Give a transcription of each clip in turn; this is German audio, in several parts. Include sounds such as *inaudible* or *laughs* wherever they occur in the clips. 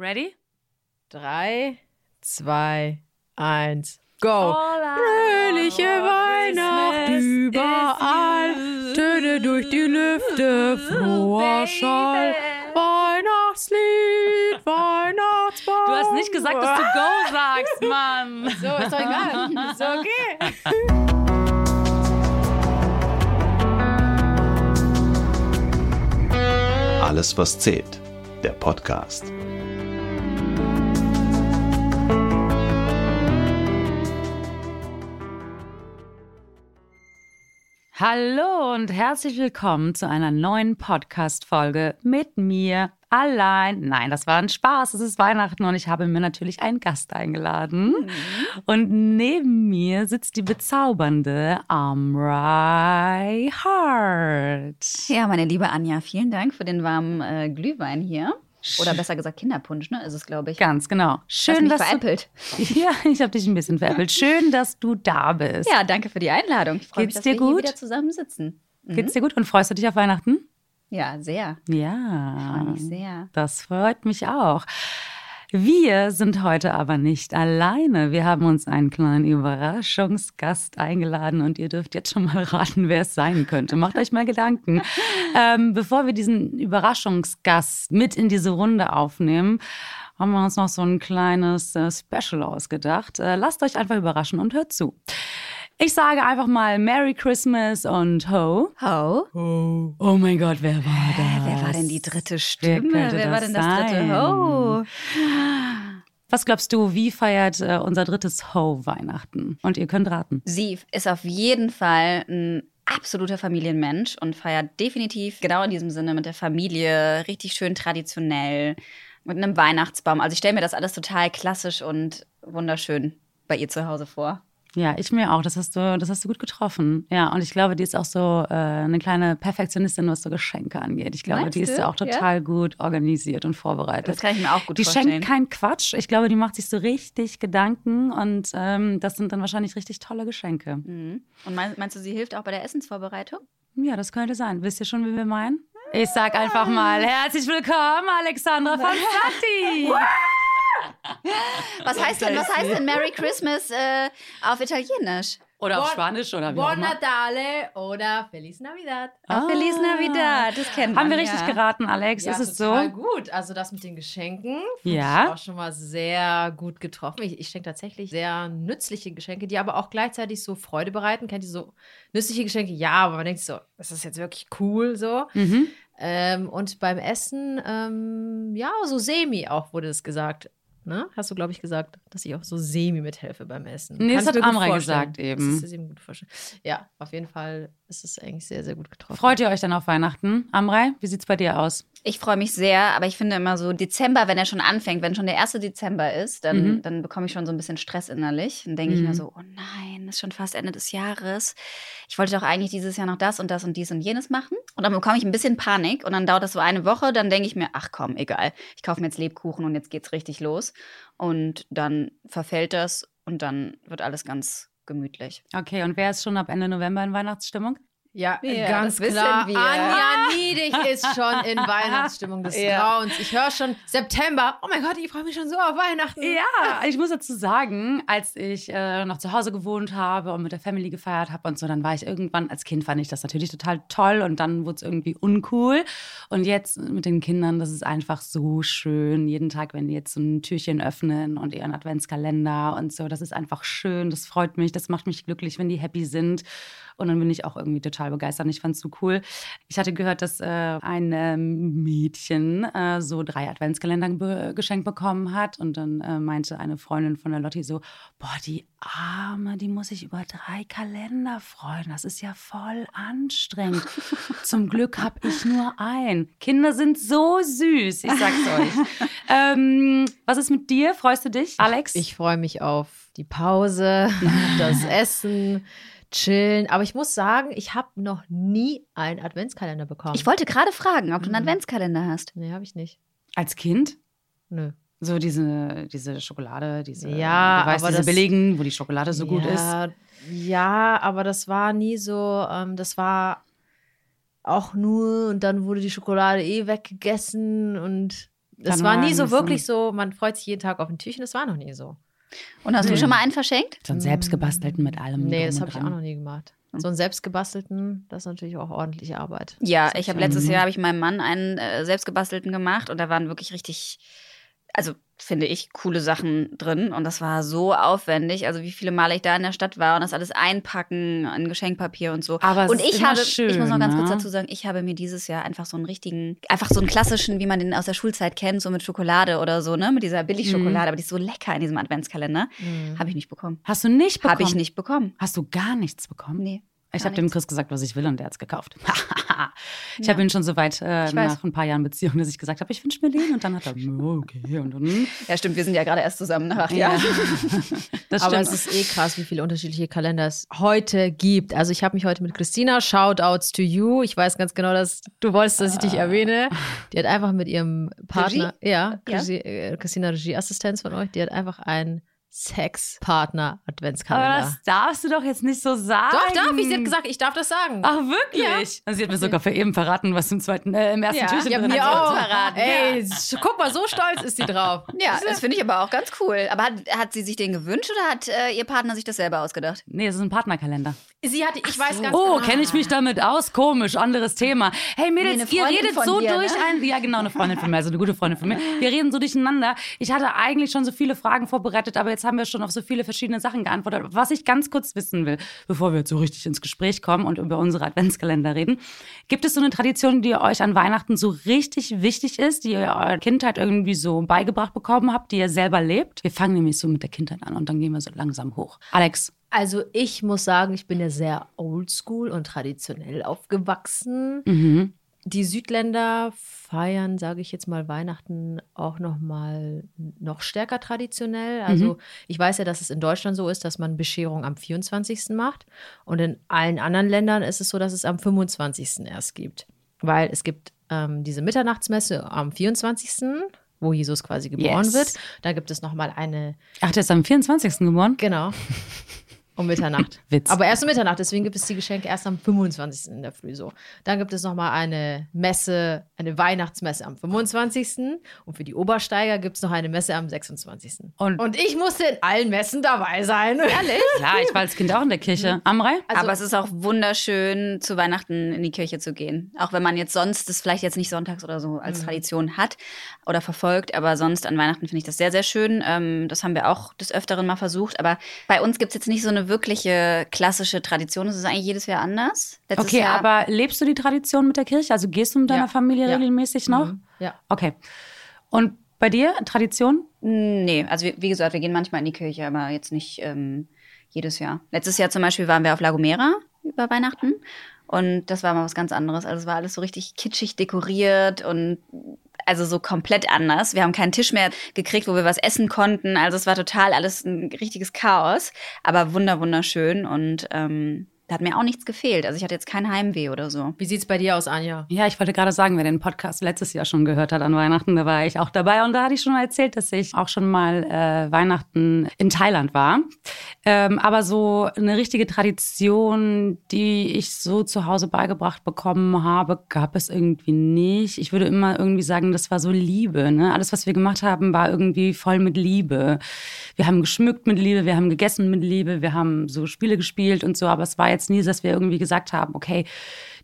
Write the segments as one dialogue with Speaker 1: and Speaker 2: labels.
Speaker 1: Ready?
Speaker 2: Drei, zwei, eins, go!
Speaker 1: Fröhliche
Speaker 2: Weihnacht überall,
Speaker 1: Töne durch die Lüfte, froher Schall. Weihnachtslied, *laughs* Weihnachtsbaum. Du hast nicht gesagt, dass du Go sagst, Mann. *laughs*
Speaker 2: So, ist doch egal. Ist okay.
Speaker 3: Alles, was zählt. Der Podcast.
Speaker 1: Hallo und herzlich willkommen zu einer neuen Podcast-Folge mit mir allein. Nein, das war ein Spaß. Es ist Weihnachten und ich habe mir natürlich einen Gast eingeladen. Und neben mir sitzt die bezaubernde Amrei Hart.
Speaker 4: Ja, meine liebe Anja, vielen Dank für den warmen äh, Glühwein hier. Oder besser gesagt Kinderpunsch, ne? Ist es, glaube ich.
Speaker 1: Ganz genau.
Speaker 4: Schön,
Speaker 1: dass
Speaker 4: veräppelt.
Speaker 1: du, *laughs* Ja, ich habe dich ein bisschen veräppelt. Schön, dass du da bist.
Speaker 4: Ja, danke für die Einladung. Ich freue mich, dass
Speaker 1: dir
Speaker 4: wir hier
Speaker 1: gut?
Speaker 4: wieder zusammen sitzen. Mhm.
Speaker 1: Geht's dir gut und freust du dich auf Weihnachten?
Speaker 4: Ja, sehr.
Speaker 1: Ja.
Speaker 4: Freue mich sehr.
Speaker 1: Das freut mich auch. Wir sind heute aber nicht alleine. Wir haben uns einen kleinen Überraschungsgast eingeladen und ihr dürft jetzt schon mal *laughs* raten, wer es sein könnte. Macht euch mal Gedanken. ähm, bevor wir diesen Überraschungsgast mit in diese Runde aufnehmen, haben wir uns noch so ein kleines äh, Special ausgedacht. Äh, lasst euch einfach überraschen und hört zu. Ich sage einfach mal Merry Christmas und Ho.
Speaker 4: Ho.
Speaker 1: Oh mein Gott, wer war das?
Speaker 4: Wer war denn die dritte Stimme?
Speaker 1: könnte
Speaker 4: Wer war denn das dritte
Speaker 1: sein?
Speaker 4: Ho?
Speaker 1: Was glaubst du, wie feiert äh, unser drittes Ho Weihnachten? Und ihr könnt raten.
Speaker 4: Sie ist auf jeden Fall ein absoluter Familienmensch und feiert definitiv genau in diesem Sinne mit der Familie, richtig schön traditionell, mit einem Weihnachtsbaum. Also ich stelle mir das alles total klassisch und wunderschön bei ihr zu Hause vor.
Speaker 1: Ja, ich mir auch. Das hast du, das hast du gut getroffen. Ja, und ich glaube, die ist auch so äh, eine kleine Perfektionistin, was so Geschenke angeht. Ich glaube,
Speaker 4: Meinst
Speaker 1: die ist
Speaker 4: du?
Speaker 1: ja auch
Speaker 4: Ja?
Speaker 1: total gut organisiert und vorbereitet.
Speaker 4: Das kann ich mir auch gut
Speaker 1: die
Speaker 4: vorstellen.
Speaker 1: schenkt keinen Quatsch. Ich glaube, die macht sich so richtig Gedanken und ähm, das sind dann wahrscheinlich richtig tolle Geschenke.
Speaker 4: Mhm. Und mein, meinst du, sie hilft auch bei der Essensvorbereitung?
Speaker 1: Ja, das könnte sein. Wisst ihr schon, wie wir meinen? Ich sag einfach mal herzlich willkommen, Alexandra von *laughs* Satti.
Speaker 4: Was heißt denn, was heißt denn Merry Christmas äh, auf Italienisch?
Speaker 1: Oder auf Spanisch oder wie auch
Speaker 2: Buon. Natale oder Feliz Navidad.
Speaker 1: Ah.
Speaker 4: Feliz Navidad, das kennt man.
Speaker 1: Haben wir richtig
Speaker 4: ja.
Speaker 1: geraten, Alex?
Speaker 2: Ja,
Speaker 1: ist es
Speaker 2: total
Speaker 1: so?
Speaker 2: gut. Also das mit den Geschenken
Speaker 1: Ja.
Speaker 2: ich auch schon mal sehr gut getroffen. Ich, ich schenke tatsächlich sehr nützliche Geschenke, die aber auch gleichzeitig so Freude bereiten. Kennt ihr so nützliche Geschenke? Ja, aber man denkt so, das ist jetzt wirklich cool so.
Speaker 1: Mhm.
Speaker 2: Ähm, und beim Essen, ähm, ja, so semi auch wurde es gesagt. Ne? Hast du, glaube ich, gesagt, dass ich auch so semi mithelfe beim Essen.
Speaker 1: Nee,
Speaker 2: Kann
Speaker 1: das
Speaker 2: ich
Speaker 1: hat Amrei gesagt eben.
Speaker 2: Das ist eben gut vorstellen. Ja, auf jeden Fall ist es eigentlich sehr, sehr gut getroffen.
Speaker 1: Freut ihr euch dann auf Weihnachten? Amrei, wie sieht's bei dir aus?
Speaker 4: Ich freue mich sehr, aber ich finde immer so Dezember, wenn er schon anfängt, wenn schon der erste Dezember ist, dann,
Speaker 1: Mhm.
Speaker 4: dann bekomme ich schon so ein bisschen Stress innerlich. Dann denke ich
Speaker 1: Mhm.
Speaker 4: mir so, oh nein, ist schon fast Ende des Jahres. Ich wollte doch eigentlich dieses Jahr noch das und das und dies und jenes machen. Und dann bekomme ich ein bisschen Panik und dann dauert das so eine Woche. Dann denke ich mir, ach komm, egal. Ich kaufe mir jetzt Lebkuchen und jetzt geht's richtig los. Und dann verfällt das und dann wird alles ganz gemütlich.
Speaker 1: Okay, und wer ist schon ab Ende November in Weihnachtsstimmung?
Speaker 2: Ja,
Speaker 4: Ja,
Speaker 2: ganz klar. Anja Niedig ist schon in *laughs* Weihnachtsstimmung des
Speaker 4: Ja.
Speaker 2: Grauens. Ich höre schon September. Oh mein Gott, ich freue mich schon so auf Weihnachten.
Speaker 1: Ja, ich muss dazu sagen, als ich äh, noch zu Hause gewohnt habe und mit der Family gefeiert habe und so, dann war ich irgendwann, als Kind fand ich das natürlich total toll und dann wurde es irgendwie uncool. Und jetzt mit den Kindern, das ist einfach so schön. Jeden Tag, wenn die jetzt so ein Türchen öffnen und ihren Adventskalender und so, das ist einfach schön, das freut mich, das macht mich glücklich, wenn die happy sind. Und dann bin ich auch irgendwie total begeistert. Und Ich fand es so cool. Ich hatte gehört, dass äh, ein ähm, Mädchen äh, so drei Adventskalender be geschenkt bekommen hat. Und dann äh, meinte eine Freundin von der Lotti so: Boah, die Arme, die muss sich über drei Kalender freuen. Das ist ja voll anstrengend. *laughs* Zum Glück habe ich nur einen. Kinder sind so süß, ich sag's euch. *laughs* ähm, was ist mit dir? Freust du dich, Alex?
Speaker 2: Ich freue mich auf die Pause, *laughs* das Essen, chillen. Aber ich muss sagen, ich habe noch nie einen Adventskalender bekommen.
Speaker 4: Ich wollte gerade fragen, ob du einen
Speaker 2: Mhm.
Speaker 4: Adventskalender hast.
Speaker 2: Nee, habe ich nicht.
Speaker 1: Als Kind?
Speaker 2: Nö.
Speaker 1: So diese, diese Schokolade, diese,
Speaker 2: Ja,
Speaker 1: du weißt,
Speaker 2: aber
Speaker 1: diese
Speaker 2: das-
Speaker 1: billigen, wo die Schokolade so gut ist.
Speaker 2: ja, Ja, aber das war nie so, ähm, das war auch nur und dann wurde die Schokolade eh weggegessen und Das
Speaker 1: Dann
Speaker 2: war nie so wirklich so, man freut sich jeden Tag auf ein Türchen, das war noch nie so.
Speaker 4: Und hast du schon mal einen verschenkt?
Speaker 1: So einen selbstgebastelten mit allem.
Speaker 2: Nee, das habe ich auch noch nie gemacht. So einen selbstgebastelten, das ist natürlich auch ordentliche Arbeit.
Speaker 4: Ja, ich habe letztes. Jahr habe ich meinem Mann einen äh, selbstgebastelten gemacht und da waren wirklich richtig, also finde ich, coole Sachen drin und das war so aufwendig. Also wie viele Male ich da in der Stadt war und das alles einpacken in Geschenkpapier und so.
Speaker 1: Aber es
Speaker 4: und
Speaker 1: ist
Speaker 4: ich habe,
Speaker 1: schön,
Speaker 4: ich muss noch ganz kurz
Speaker 1: ne?
Speaker 4: dazu sagen, ich habe mir dieses Jahr einfach so einen richtigen, einfach so einen klassischen, wie man den aus der Schulzeit kennt, so mit Schokolade oder so, ne, mit dieser Billigschokolade,
Speaker 1: Mhm.
Speaker 4: aber die ist so lecker in diesem Adventskalender, habe ich nicht bekommen.
Speaker 1: Hast du nicht bekommen?
Speaker 4: Habe ich nicht bekommen.
Speaker 1: Hast du gar nichts bekommen?
Speaker 4: Nee.
Speaker 1: Ich habe dem. Chris gesagt, was ich will und der hat's gekauft. *laughs* ich
Speaker 4: Ja.
Speaker 1: habe ihn schon so weit äh, nach ein paar Jahren Beziehung, dass ich gesagt habe, ich wünsche mir den und dann hat er, "Oh, okay und dann.
Speaker 4: Ja, stimmt, wir sind ja gerade erst zusammen nach acht
Speaker 1: Ja.
Speaker 4: Jahren. *laughs*
Speaker 1: Das
Speaker 2: Aber
Speaker 1: stimmt.
Speaker 2: es ist eh krass, wie viele unterschiedliche Kalender es heute gibt. Also ich habe mich heute mit Christina, Shoutouts to you. Ich weiß ganz genau, dass du wolltest, dass ich dich erwähne. Die hat einfach mit ihrem Partner, ja,
Speaker 4: Ja.
Speaker 2: Christi- äh, Christina Regieassistenz von euch, die hat einfach einen Sexpartner
Speaker 1: Aber
Speaker 2: Adventskalender.
Speaker 1: das darfst du doch jetzt nicht so sagen.
Speaker 2: Doch, darf ich. Sie hat gesagt, ich darf das sagen.
Speaker 1: Ach, wirklich? Und sie hat mir sogar für eben verraten, was im zweiten, äh, im ersten
Speaker 4: Ja.
Speaker 1: Türchen
Speaker 2: ja,
Speaker 1: drin
Speaker 2: mir auch.
Speaker 4: verraten,
Speaker 2: Ey, sch- guck mal, so stolz ist sie drauf. *laughs*
Speaker 4: Ja, das finde ich aber auch ganz cool. Aber hat, hat sie sich den gewünscht oder hat äh, ihr Partner sich das selber ausgedacht?
Speaker 1: Nee, es ist ein Partnerkalender.
Speaker 2: Sie hatte, ich weiß ganz
Speaker 1: Oh,
Speaker 2: genau.
Speaker 1: kenne ich mich damit aus? Komisch, anderes Thema. Hey Mädels,
Speaker 4: Nee,
Speaker 1: ihr redet so
Speaker 4: dir,
Speaker 1: durch
Speaker 4: ne?
Speaker 1: ein. Ja, genau, eine Freundin von mir, also eine gute Freundin von mir. Wir reden so durcheinander. Ich hatte eigentlich schon so viele Fragen vorbereitet, aber jetzt haben wir schon auf so viele verschiedene Sachen geantwortet. Was ich ganz kurz wissen will, bevor wir jetzt so richtig ins Gespräch kommen und über unsere Adventskalender reden, gibt es so eine Tradition, die euch an Weihnachten so richtig wichtig ist, die ihr eurer Kindheit irgendwie so beigebracht bekommen habt, die ihr selber lebt? Wir fangen nämlich so mit der Kindheit an und dann gehen wir so langsam hoch. Alex,
Speaker 2: Also ich muss sagen, ich bin ja sehr oldschool und traditionell aufgewachsen.
Speaker 1: mhm.
Speaker 2: Die Südländer feiern, sage ich jetzt mal, Weihnachten auch noch mal noch stärker traditionell. Also ich weiß ja, dass es in Deutschland so ist, dass man Bescherung am 24. macht und in allen anderen Ländern ist es so, dass es am 25. erst gibt, weil es gibt ähm, diese Mitternachtsmesse am 24., wo Jesus quasi geboren
Speaker 1: Yes.
Speaker 2: wird. Da gibt es noch mal eine
Speaker 1: Ach, der ist am 24. geboren?
Speaker 2: Genau. *laughs* Um Mitternacht. *laughs*
Speaker 1: Witz.
Speaker 2: Aber erst um Mitternacht, deswegen gibt es die Geschenke erst am 25. in der Früh so. Dann gibt es nochmal eine Messe, eine Weihnachtsmesse am 25. Und für die Obersteiger gibt es noch eine Messe am 26.
Speaker 1: Und-
Speaker 2: Und ich musste in allen Messen dabei sein. *laughs* Ehrlich?
Speaker 1: Klar, ich war als Kind auch in der Kirche. Amrei?
Speaker 2: Also-
Speaker 4: aber es ist auch wunderschön, zu Weihnachten in die Kirche zu gehen. Auch wenn man jetzt sonst das vielleicht jetzt nicht sonntags oder so als Tradition hat oder verfolgt. Aber sonst an Weihnachten finde ich das sehr, sehr schön. Ähm, das haben wir auch des Öfteren mal versucht. Aber bei uns gibt es jetzt nicht so eine wirkliche klassische Tradition. Es ist eigentlich jedes Jahr anders. Letztes
Speaker 1: Okay,
Speaker 4: Jahr,
Speaker 1: aber lebst du die Tradition mit der Kirche? Also gehst du mit deiner
Speaker 2: Ja.
Speaker 1: Familie
Speaker 2: Ja.
Speaker 1: regelmäßig noch?
Speaker 2: Mhm. Ja.
Speaker 1: Okay. Und bei dir, Tradition?
Speaker 4: Nee, also wie, wie gesagt, wir gehen manchmal in die Kirche, aber jetzt nicht ähm, jedes Jahr. Letztes Jahr zum Beispiel waren wir auf La Gomera über Weihnachten und das war mal was ganz anderes. Also es war alles so richtig kitschig dekoriert und also so komplett anders. Wir haben keinen Tisch mehr gekriegt, wo wir was essen konnten. Also es war total alles ein richtiges Chaos, aber wunder wunderschön und ähm, da hat mir auch nichts gefehlt. Also ich hatte jetzt kein Heimweh oder so.
Speaker 2: Wie sieht's bei dir aus, Anja?
Speaker 1: Ja, ich wollte gerade sagen, wer den Podcast letztes Jahr schon gehört hat an Weihnachten, da war ich auch dabei. Und da hatte ich schon mal erzählt, dass ich auch schon mal äh, Weihnachten in Thailand war. Ähm, aber so eine richtige Tradition, die ich so zu Hause beigebracht bekommen habe, gab es irgendwie nicht. Ich würde immer irgendwie sagen, das war so Liebe. Ne? Alles, was wir gemacht haben, war irgendwie voll mit Liebe. Wir haben geschmückt mit Liebe, wir haben gegessen mit Liebe, wir haben so Spiele gespielt und so. Aber es war jetzt nie, dass wir irgendwie gesagt haben, okay,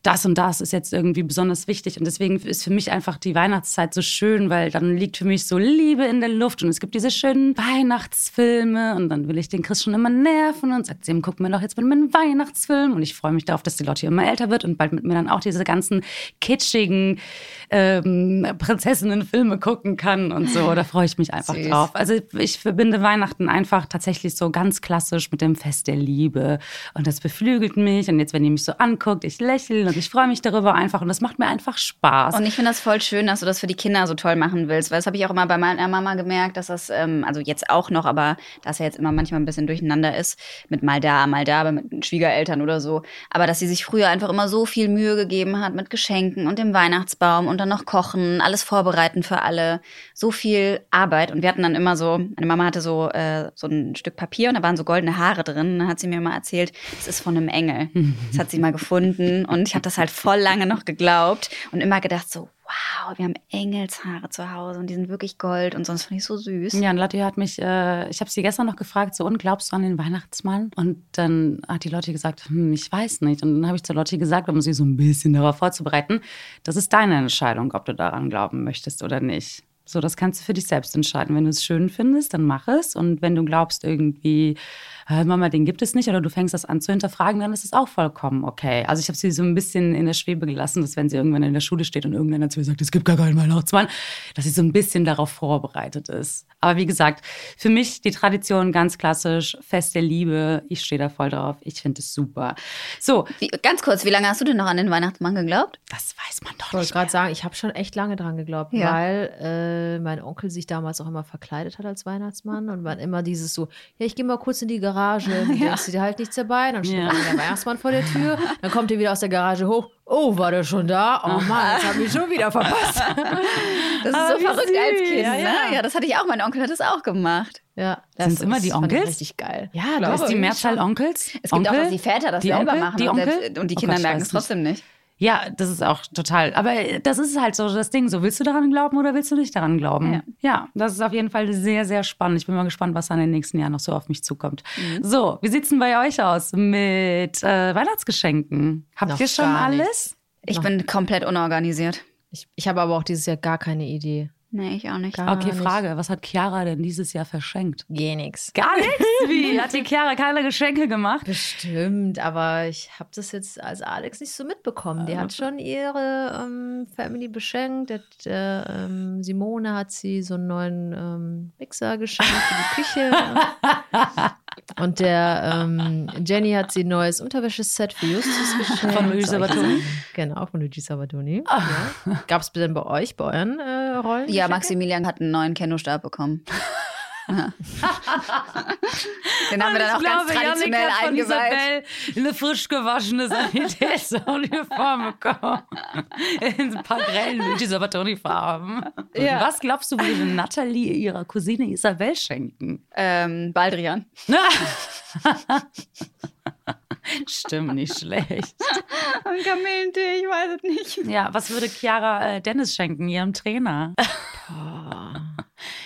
Speaker 1: das und das ist jetzt irgendwie besonders wichtig. Und deswegen ist für mich einfach die Weihnachtszeit so schön, weil dann liegt für mich so Liebe in der Luft und es gibt diese schönen Weihnachtsfilme und dann will ich den Chris schon immer nerven und sagt, ihm gucken wir doch jetzt mit mir einen Weihnachtsfilm und ich freue mich darauf, dass die Lotte immer älter wird und bald mit mir dann auch diese ganzen kitschigen ähm, Prinzessinnen-Filme gucken kann und so. Da freue ich mich einfach
Speaker 4: Süß.
Speaker 1: drauf. Also ich verbinde Weihnachten einfach tatsächlich so ganz klassisch mit dem Fest der Liebe und das beflügelt mich und jetzt, wenn ihr mich so anguckt, ich lächle und ich freue mich darüber einfach und das macht mir einfach Spaß.
Speaker 4: Und ich finde das voll schön, dass du das für die Kinder so toll machen willst, weil das habe ich auch immer bei meiner Mama gemerkt, dass das, ähm, also jetzt auch noch, aber dass er jetzt immer manchmal ein bisschen durcheinander ist, mit mal da, mal da, mit den Schwiegereltern oder so. Aber dass sie sich früher einfach immer so viel Mühe gegeben hat mit Geschenken und dem Weihnachtsbaum und dann noch kochen, alles vorbereiten für alle. So viel Arbeit. Und wir hatten dann immer so, meine Mama hatte so, äh, so ein Stück Papier und da waren so goldene Haare drin. Und dann hat sie mir mal erzählt, das ist von einem Engel. Das hat sie mal gefunden und ich habe hat das halt voll lange noch geglaubt und immer gedacht so, wow, wir haben Engelshaare zu Hause und die sind wirklich Gold und sonst fand ich so süß.
Speaker 1: Ja, und Lotti hat mich, äh, ich habe sie gestern noch gefragt, so, und glaubst du an den Weihnachtsmann? Und dann hat die Lotti gesagt, hm, ich weiß nicht. Und dann habe ich zu Lotti gesagt, um sie so ein bisschen darauf vorzubereiten, das ist deine Entscheidung, ob du daran glauben möchtest oder nicht. So, das kannst du für dich selbst entscheiden. Wenn du es schön findest, dann mach es. Und wenn du glaubst irgendwie, äh, Mama, den gibt es nicht, oder du fängst das an zu hinterfragen, dann ist es auch vollkommen okay. Also ich habe sie so ein bisschen in der Schwebe gelassen, dass wenn sie irgendwann in der Schule steht und irgendeiner zu ihr sagt, es gibt gar keinen Weihnachtsmann, dass sie so ein bisschen darauf vorbereitet ist. Aber wie gesagt, für mich die Tradition ganz klassisch, Fest der Liebe. Ich stehe da voll drauf. Ich finde es super. So,
Speaker 4: Wie, ganz kurz, wie lange hast du denn noch an den Weihnachtsmann geglaubt?
Speaker 1: das weiß man doch
Speaker 2: Ich wollte
Speaker 1: nicht.
Speaker 2: gerade sagen, ich habe schon echt lange dran geglaubt,
Speaker 4: Ja.
Speaker 2: weil äh, mein Onkel sich damals auch immer verkleidet hat als Weihnachtsmann und man immer dieses so, ja, ich gehe mal kurz in die Garage, *laughs* du denkst dir halt nichts dabei, dann steht
Speaker 1: Ja.
Speaker 2: dann der Weihnachtsmann vor der Tür, dann kommt er wieder aus der Garage hoch, oh, war der schon da? Oh Mann, jetzt habe ich schon wieder verpasst. *laughs*
Speaker 4: Das ist
Speaker 1: Ah,
Speaker 4: so verrückt als
Speaker 1: süß.
Speaker 4: Kind,
Speaker 1: Ja,
Speaker 4: ne?
Speaker 1: ja.
Speaker 4: Ja, das hatte ich auch. Mein Onkel hat das auch gemacht.
Speaker 2: Ja,
Speaker 1: Sind's immer die Onkels?
Speaker 2: Richtig geil.
Speaker 1: Ja, da ist die Mehrzahl. Onkels.
Speaker 4: Es gibt
Speaker 1: Onkel,
Speaker 4: auch, dass die Väter das
Speaker 1: die
Speaker 4: selber
Speaker 1: Onkel,
Speaker 4: machen
Speaker 1: die
Speaker 4: und,
Speaker 1: Onkel?
Speaker 4: selbst, und die
Speaker 1: Oh
Speaker 4: Kinder
Speaker 1: Gott, ich
Speaker 4: merken es trotzdem nicht.
Speaker 1: Ja, das ist auch total. Aber das ist halt so das Ding. So, willst du daran glauben oder willst du nicht daran glauben?
Speaker 4: Ja.
Speaker 1: Ja, das ist auf jeden Fall sehr, sehr spannend. Ich bin mal gespannt, was dann in den nächsten Jahren noch so auf mich zukommt. So, wie sieht's denn bei euch aus mit äh, Weihnachtsgeschenken? Habt
Speaker 2: Noch
Speaker 1: ihr schon
Speaker 2: gar nicht.
Speaker 1: alles?
Speaker 4: Ich
Speaker 2: Noch-
Speaker 4: bin komplett unorganisiert.
Speaker 2: Ich, ich habe aber auch dieses Jahr gar keine Idee.
Speaker 4: Nee, ich auch nicht.
Speaker 2: Gar
Speaker 1: Okay,
Speaker 2: nicht.
Speaker 1: Frage. Was hat Chiara denn dieses Jahr verschenkt?
Speaker 2: Geh nix.
Speaker 1: Gar nichts? Wie? Hat die Chiara keine Geschenke gemacht?
Speaker 2: Bestimmt, aber ich habe das jetzt als Alex nicht so mitbekommen. Die hat schon ihre ähm, Family beschenkt. Der, der, ähm, Simone hat sie so einen neuen ähm, Mixer geschenkt für die Küche. *laughs* *laughs* Und der ähm, Jenny hat sie ein neues Unterwäscheset für Justus geschenkt.
Speaker 1: Von Luigi Sabatoni?
Speaker 2: Genau, von Luigi Sabatoni. Ja. Gab es denn bei euch, bei euren äh, Rollen?
Speaker 4: Ja, Maximilian hat einen neuen Kenno-Stab bekommen. *laughs* Den haben wir dann auch ganz traditionell
Speaker 1: Janik hat von. Isabel eine frisch gewaschene Sanitätsuniform bekommen. In ein paar grellen Luigi Sabatoni-Farben.
Speaker 2: Ja.
Speaker 1: Was glaubst du, würde Natalie ihrer Cousine Isabel schenken?
Speaker 4: Ähm, Baldrian. *laughs*
Speaker 1: Stimmt, nicht schlecht.
Speaker 4: Ein Kamillentee, ich weiß es nicht.
Speaker 1: Ja, was würde Chiara äh, Dennis schenken, ihrem Trainer? *laughs*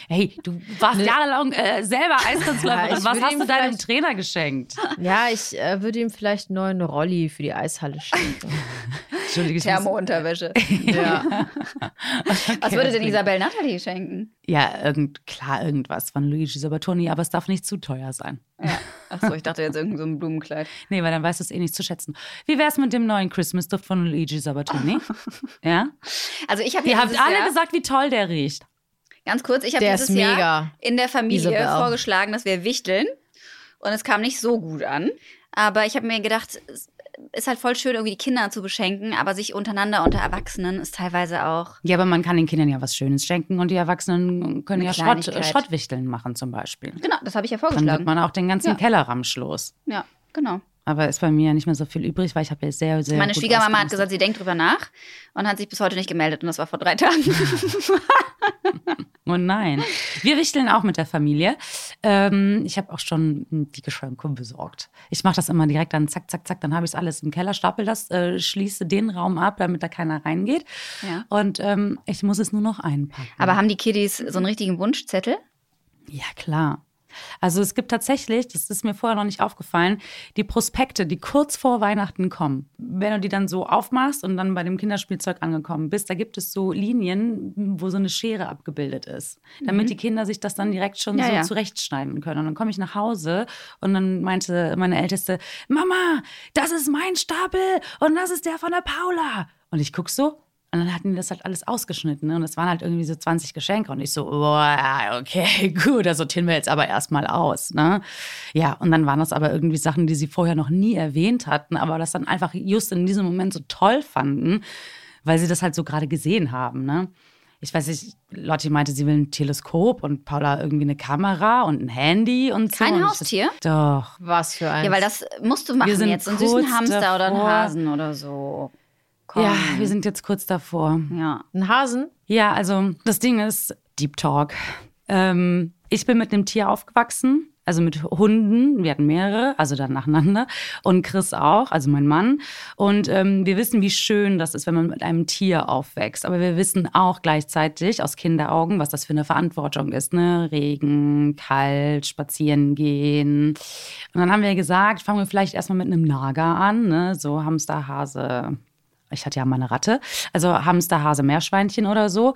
Speaker 1: Hey, du warst jahrelang äh, selber *laughs* Eiskunstläuferin.
Speaker 2: Ja,
Speaker 1: was hast du deinem Trainer geschenkt?
Speaker 2: Ja, ich äh, würde ihm vielleicht einen neuen Rolli für die Eishalle schenken. *laughs*
Speaker 1: Entschuldige,
Speaker 4: Thermounterwäsche. *laughs*
Speaker 2: ja.
Speaker 4: Was würde denn Isabel Nathalie schenken?
Speaker 1: Ja, irgend, klar, irgendwas von Luigi Sabatoni, aber es darf nicht zu teuer sein.
Speaker 4: Ja. Achso, ich dachte jetzt irgend so ein Blumenkleid.
Speaker 1: Nee, weil dann weißt du es eh nicht zu schätzen. Wie wär's mit dem neuen Christmas-Duft von Luigi Sabatoni? ja?
Speaker 4: Also ich habe
Speaker 1: Ihr habt alle
Speaker 4: Jahr,
Speaker 1: gesagt, wie toll der riecht.
Speaker 4: Ganz kurz, ich habe dieses Jahr in der Familie vorgeschlagen, dass wir wichteln. Und es kam nicht so gut an. Aber ich habe mir gedacht, es ist halt voll schön, irgendwie die Kinder zu beschenken, aber sich untereinander unter Erwachsenen ist teilweise auch.
Speaker 1: Ja, aber man kann den Kindern ja was Schönes schenken und die Erwachsenen können ja Schrott. Schrottwichteln machen zum Beispiel.
Speaker 4: Genau, das habe ich ja
Speaker 1: Dann wird
Speaker 4: vorgeschlagen.
Speaker 1: man auch den ganzen
Speaker 4: Ja.
Speaker 1: Kellerramsch los.
Speaker 4: Ja, genau.
Speaker 1: Aber ist bei mir ja nicht mehr so viel übrig, weil ich habe ja sehr, sehr
Speaker 4: Meine Schwiegermama hat gesagt, sie denkt drüber nach und hat sich bis heute nicht gemeldet und das war vor drei Tagen. *laughs*
Speaker 1: Oh nein. Wir wichteln auch mit der Familie. Ähm, ich habe auch schon die Geschenke besorgt. Ich mache das immer direkt dann zack, zack, zack. Dann habe ich es alles im Keller, stapel das, äh, schließe den Raum ab, damit da keiner reingeht.
Speaker 4: Ja.
Speaker 1: Und ähm, ich muss es nur noch einpacken.
Speaker 4: Aber haben die Kiddies so einen richtigen Wunschzettel?
Speaker 1: Ja, klar. Also es gibt tatsächlich, das ist mir vorher noch nicht aufgefallen, die Prospekte, die kurz vor Weihnachten kommen. Wenn du die dann so aufmachst und dann bei dem Kinderspielzeug angekommen bist, da gibt es so Linien, wo so eine Schere abgebildet ist, damit die Kinder sich das dann direkt schon
Speaker 4: Ja,
Speaker 1: so
Speaker 4: ja.
Speaker 1: zurechtschneiden können. Und dann komme ich nach Hause und dann meinte meine Älteste, Mama, das ist mein Stapel und das ist der von der Paula. Und ich guck so, und dann hatten die das halt alles ausgeschnitten. Ne? Und es waren halt irgendwie so 20 Geschenke. Und ich so, boah, okay, *laughs* gut, das sortieren wir jetzt aber erstmal aus. Ne? Ja, und dann waren das aber irgendwie Sachen, die sie vorher noch nie erwähnt hatten, aber das dann einfach just in diesem Moment so toll fanden, weil sie das halt so gerade gesehen haben. Ne? Ich weiß nicht, Lotti meinte, sie will ein Teleskop und Paula irgendwie eine Kamera und ein Handy und so.
Speaker 4: Kein
Speaker 1: Und
Speaker 4: Haustier?
Speaker 1: so, Doch.
Speaker 2: Was für ein.
Speaker 4: Ja, weil das musst du machen
Speaker 1: sind
Speaker 4: jetzt. Einen süßen Hamster oder einen
Speaker 1: davor.
Speaker 4: Hasen oder so. Komm.
Speaker 1: Ja, wir sind jetzt kurz davor.
Speaker 4: Ja.
Speaker 2: ein Hasen?
Speaker 1: Ja, also das Ding ist Deep Talk. Ähm, ich bin mit einem Tier aufgewachsen. also mit Hunden. Wir hatten mehrere, also dann nacheinander. Und Chris auch, also mein Mann. Und ähm, wir wissen, wie schön das ist, wenn man mit einem Tier aufwächst. Aber wir wissen auch gleichzeitig aus Kinderaugen, was das für eine Verantwortung ist. Ne? Regen, kalt, spazieren gehen. Und dann haben wir gesagt, fangen wir vielleicht erstmal mit einem Nager an. Ne? So Hamster, Hase. Ich hatte ja mal eine Ratte. Also Hamster, Hase, Meerschweinchen oder so.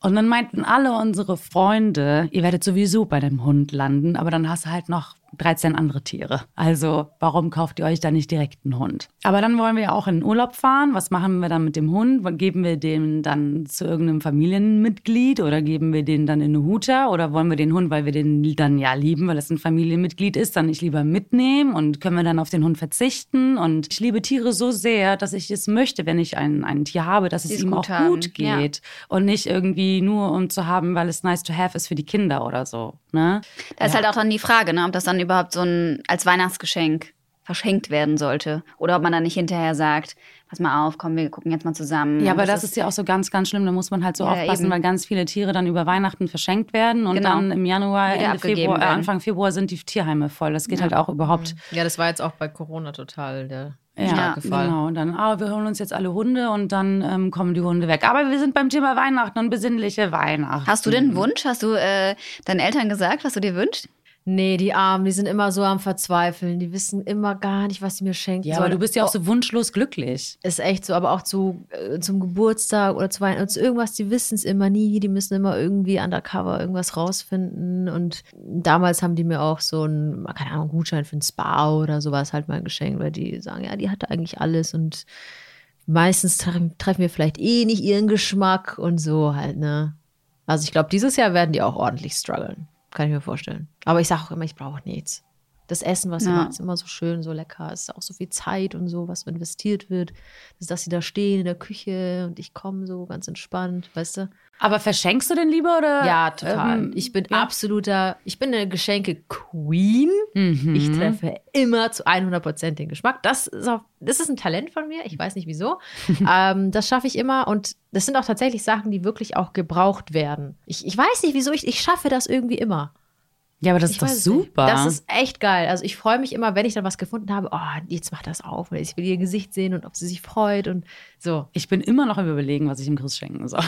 Speaker 1: Und dann meinten alle unsere Freunde, ihr werdet sowieso bei dem Hund landen, aber dann hast du halt noch 13 andere Tiere. Also warum kauft ihr euch da nicht direkt einen Hund? Aber dann wollen wir ja auch in den Urlaub fahren. Was machen wir dann mit dem Hund? Geben wir den dann zu irgendeinem Familienmitglied oder geben wir den dann in eine Huta? Oder wollen wir den Hund, weil wir den dann ja lieben, weil es ein Familienmitglied ist, dann nicht lieber mitnehmen? Und können wir dann auf den Hund verzichten? Und ich liebe Tiere so sehr, dass ich es möchte, wenn ich ein, ein Tier habe, dass es
Speaker 4: es
Speaker 1: ihm
Speaker 4: gut
Speaker 1: auch
Speaker 4: haben.
Speaker 1: gut geht.
Speaker 4: Ja.
Speaker 1: Und nicht irgendwie nur um zu haben, weil es nice to have ist für die Kinder oder so. Ne?
Speaker 4: Da ist halt auch dann die Frage, ne, ob das dann überhaupt so ein als Weihnachtsgeschenk verschenkt werden sollte. Oder ob man dann nicht hinterher sagt, pass mal auf, komm, wir gucken jetzt mal zusammen.
Speaker 1: Ja, aber das ist ja auch so ganz, ganz schlimm. Da muss man halt so
Speaker 4: Ja,
Speaker 1: aufpassen,
Speaker 4: eben.
Speaker 1: weil ganz viele Tiere dann über Weihnachten verschenkt werden und
Speaker 4: Genau.
Speaker 1: dann im Januar, Ende Februar, äh,
Speaker 4: werden.
Speaker 1: Anfang Februar sind die Tierheime voll. Das geht
Speaker 4: Ja.
Speaker 1: halt auch überhaupt.
Speaker 2: Ja, das war jetzt auch bei Corona total der
Speaker 1: Ja,
Speaker 2: starke Fall.
Speaker 1: genau. Und dann, ah, wir holen uns jetzt alle Hunde und dann ähm, kommen die Hunde weg. Aber wir sind beim Thema Weihnachten und besinnliche Weihnachten.
Speaker 4: Hast du denn einen Wunsch? Hast du äh, deinen Eltern gesagt, was du dir wünschst?
Speaker 2: Nee, die Armen, die sind immer so am Verzweifeln. Die wissen immer gar nicht, was sie mir schenken
Speaker 1: Ja,
Speaker 2: sollen.
Speaker 1: aber du bist ja auch so wunschlos glücklich.
Speaker 2: Ist echt so, aber auch zu, äh, zum Geburtstag oder zu Weihnachten, zu irgendwas, die wissen es immer nie. Die müssen immer irgendwie undercover irgendwas rausfinden. Und damals haben die mir auch so einen, keine Ahnung, Gutschein für ein Spa oder sowas halt mal geschenkt, weil die sagen, ja, die hatte eigentlich alles und meistens treffen, treffen wir vielleicht eh nicht ihren Geschmack und so halt, ne? Also ich glaube, dieses Jahr werden die auch ordentlich strugglen. Kann ich mir vorstellen. Aber ich sage auch immer, ich brauche nichts. Das Essen, was sie
Speaker 4: Ja.
Speaker 2: machen, ist immer so schön, so lecker. Es ist auch so viel Zeit und so, was investiert wird. Das ist, dass sie da stehen in der Küche und ich komme so ganz entspannt, weißt du?
Speaker 1: Aber verschenkst du denn lieber oder?
Speaker 2: Ja, total.
Speaker 1: ähm,
Speaker 2: ich bin
Speaker 1: ja.
Speaker 2: absoluter, ich bin eine Geschenke-Queen.
Speaker 1: Mhm.
Speaker 2: Ich treffe immer zu 100 Prozent den Geschmack. Das ist, auch, das ist ein Talent von mir. Ich weiß nicht wieso. *laughs* ähm, das schaffe ich immer. Und das sind auch tatsächlich Sachen, die wirklich auch gebraucht werden. Ich, ich weiß nicht wieso. Ich, ich schaffe das irgendwie immer.
Speaker 1: Ja, aber das
Speaker 2: Ich
Speaker 1: ist doch
Speaker 2: es nicht.
Speaker 1: super.
Speaker 2: Das ist echt geil. Also ich freue mich immer, wenn ich dann was gefunden habe. Oh, jetzt mach das auf. Ich will ihr Gesicht sehen und ob sie sich freut und so.
Speaker 1: ich bin immer noch im Überlegen, was ich dem Chris schenken soll.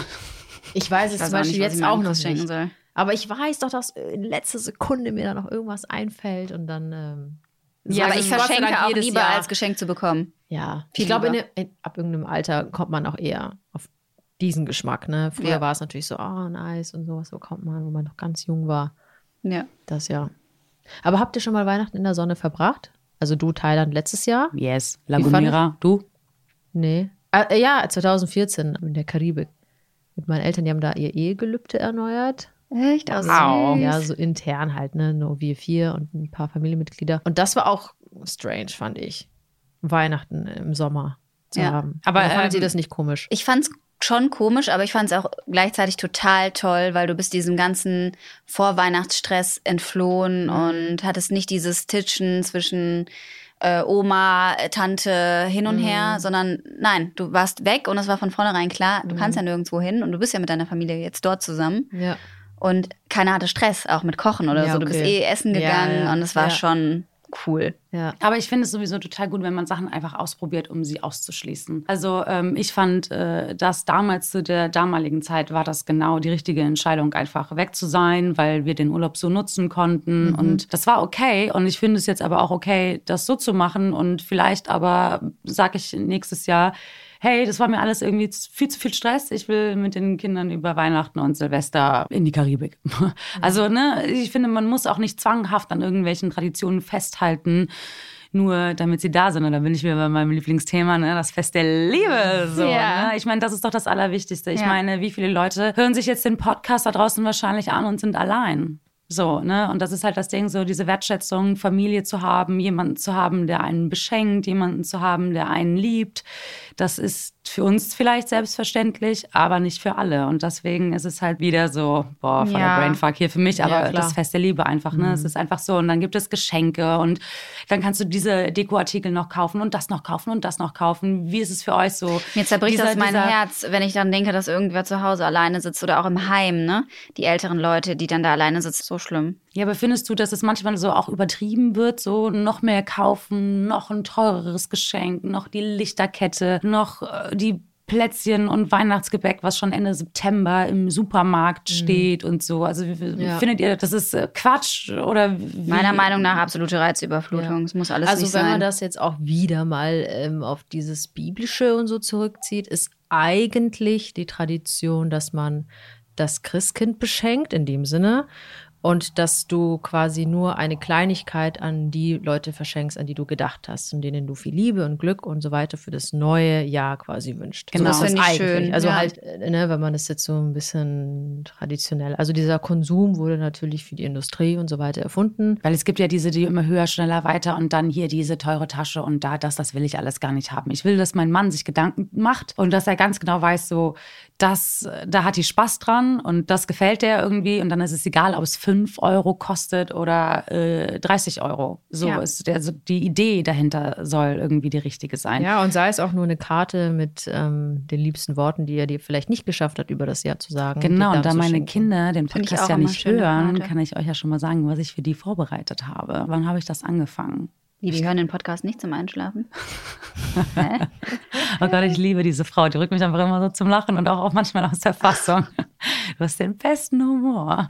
Speaker 2: Ich weiß es
Speaker 4: Ich weiß
Speaker 2: zum Beispiel
Speaker 4: nicht,
Speaker 2: jetzt auch noch
Speaker 4: schenken
Speaker 2: nicht.
Speaker 4: soll.
Speaker 2: Aber ich weiß doch, dass in letzter Sekunde mir da noch irgendwas einfällt und dann. Ähm,
Speaker 4: Ja, aber ich verschenke auch lieber
Speaker 2: Jahr.
Speaker 4: als Geschenk zu bekommen.
Speaker 2: Ja,
Speaker 4: Viel
Speaker 2: ich glaube, in,
Speaker 4: lieber.
Speaker 2: in, ab irgendeinem Alter kommt man auch eher auf diesen Geschmack. Ne? Früher
Speaker 4: Ja.
Speaker 2: war es natürlich so, oh, nice und sowas bekommt man, wo man noch ganz jung war.
Speaker 4: Ja.
Speaker 2: Das ja. Aber habt ihr schon mal Weihnachten in der Sonne verbracht? Also du Thailand letztes Jahr?
Speaker 1: Yes. Lagomera, du?
Speaker 2: Nee. Äh, ja, 2014 in der Karibik. Mit meinen Eltern, die haben da ihr Ehegelübde erneuert.
Speaker 4: Echt? Also,
Speaker 1: Wow.
Speaker 2: Ja, so intern halt, ne? Nur wir vier und ein paar Familienmitglieder. Und das war auch strange, fand ich. Weihnachten im Sommer zu
Speaker 4: Ja.
Speaker 2: haben.
Speaker 1: Aber,
Speaker 2: Oder fandet
Speaker 1: ähm,
Speaker 2: ihr das nicht komisch?
Speaker 4: Ich fand's schon komisch, aber ich fand's auch gleichzeitig total toll, weil du bist diesem ganzen Vorweihnachtsstress entflohen
Speaker 2: Mhm.
Speaker 4: und hattest nicht dieses Titschen zwischen äh, Oma, äh, Tante hin und her,
Speaker 2: Mhm.
Speaker 4: sondern nein, du warst weg und es war von vornherein klar, du kannst ja nirgendwo hin und du bist ja mit deiner Familie jetzt dort zusammen
Speaker 2: Ja.
Speaker 4: und keiner hatte Stress, auch mit Kochen oder
Speaker 2: Ja,
Speaker 4: so. Du bist
Speaker 2: okay.
Speaker 4: eh essen
Speaker 2: Ja,
Speaker 4: gegangen
Speaker 2: ja,
Speaker 4: und es war
Speaker 2: ja.
Speaker 4: schon cool.
Speaker 2: Ja.
Speaker 1: Aber ich finde es sowieso total gut, wenn man Sachen einfach ausprobiert, um sie auszuschließen. Also ähm, ich fand, äh, dass damals zu der damaligen Zeit war das genau die richtige Entscheidung, einfach weg zu sein, weil wir den Urlaub so nutzen konnten. Und das war okay. Und ich finde es jetzt aber auch okay, das so zu machen. Und vielleicht aber sage ich nächstes Jahr, hey, das war mir alles irgendwie viel zu viel Stress. Ich will mit den Kindern über Weihnachten und Silvester in die Karibik. *laughs* Also, ne, ich finde, man muss auch nicht zwanghaft an irgendwelchen Traditionen festhalten, nur damit sie da sind. Und da bin ich wieder bei meinem Lieblingsthema, ne, das Fest der Liebe. So,
Speaker 4: Ja.
Speaker 1: ne? Ich meine, das ist doch das Allerwichtigste. Ich
Speaker 4: Ja.
Speaker 1: meine, wie viele Leute hören sich jetzt den Podcast da draußen wahrscheinlich an und sind allein? So, ne? Und das ist halt das Ding, so diese Wertschätzung, Familie zu haben, jemanden zu haben, der einen beschenkt, jemanden zu haben, der einen liebt. Das ist für uns vielleicht selbstverständlich, aber nicht für alle. Und deswegen ist es halt wieder so, boah, voller
Speaker 4: Ja.
Speaker 1: Brainfuck hier für mich,
Speaker 2: Ja,
Speaker 1: aber
Speaker 2: klar.
Speaker 1: das Fest der Liebe einfach, ne? Es ist einfach so. Und dann gibt es Geschenke und dann kannst du diese Dekoartikel noch kaufen und das noch kaufen und das noch kaufen. Wie ist es für euch so?
Speaker 4: Mir zerbricht
Speaker 1: Dieser-
Speaker 4: das mein Herz, wenn ich dann denke, dass irgendwer zu Hause alleine sitzt oder auch im Heim, ne? Die älteren Leute, die dann da alleine sitzen. So schlimm.
Speaker 1: Ja, aber findest du, dass es manchmal so auch übertrieben wird, so noch mehr kaufen, noch ein teureres Geschenk, noch die Lichterkette, noch äh, die Plätzchen und Weihnachtsgebäck, was schon Ende September im Supermarkt steht und so. Also wie-
Speaker 2: Ja.
Speaker 1: findet ihr, das ist äh, Quatsch oder wie?
Speaker 4: Meiner Meinung nach absolute Reizüberflutung.
Speaker 2: Ja.
Speaker 4: Es muss alles
Speaker 2: Also wenn
Speaker 4: sein.
Speaker 2: man das jetzt auch wieder mal ähm, auf dieses Biblische und so zurückzieht, ist eigentlich die Tradition, dass man das Christkind beschenkt in dem Sinne und dass du quasi nur eine Kleinigkeit an die Leute verschenkst, an die du gedacht hast und denen du viel Liebe und Glück und so weiter für das neue Jahr quasi wünscht.
Speaker 1: Genau.
Speaker 2: so ist
Speaker 4: Finde
Speaker 2: das
Speaker 4: ich
Speaker 2: eigentlich.
Speaker 4: schön,
Speaker 2: Also
Speaker 4: ja.
Speaker 2: halt, äh, ne, wenn man das jetzt so ein bisschen traditionell. Also dieser Konsum wurde natürlich für die Industrie und so weiter erfunden.
Speaker 1: Weil es gibt ja diese, die immer höher, schneller, weiter und dann hier diese teure Tasche und da, das, das will ich alles gar nicht haben. Ich will, dass mein Mann sich Gedanken macht und dass er ganz genau weiß, so, das, da hat die Spaß dran und das gefällt der irgendwie und dann ist es egal, ob es 5 Euro kostet oder äh, 30 Euro. So
Speaker 4: Ja.
Speaker 1: ist der, also die Idee dahinter soll irgendwie die richtige sein.
Speaker 2: Ja, und sei es auch nur eine Karte mit ähm, den liebsten Worten, die er dir vielleicht nicht geschafft hat, über das Jahr zu sagen.
Speaker 1: Genau, und da meine
Speaker 2: schenken.
Speaker 1: Kinder den Podcast
Speaker 4: auch
Speaker 1: ja nicht hören,
Speaker 4: Karte.
Speaker 1: kann ich euch ja schon mal sagen, was ich für die vorbereitet habe. Wann habe ich das angefangen?
Speaker 4: Wie, die hören den Podcast nicht zum Einschlafen? *laughs*
Speaker 1: Oh Gott, ich liebe diese Frau. Die rückt mich einfach immer so zum Lachen und auch, auch manchmal aus der Fassung. Du hast den besten Humor.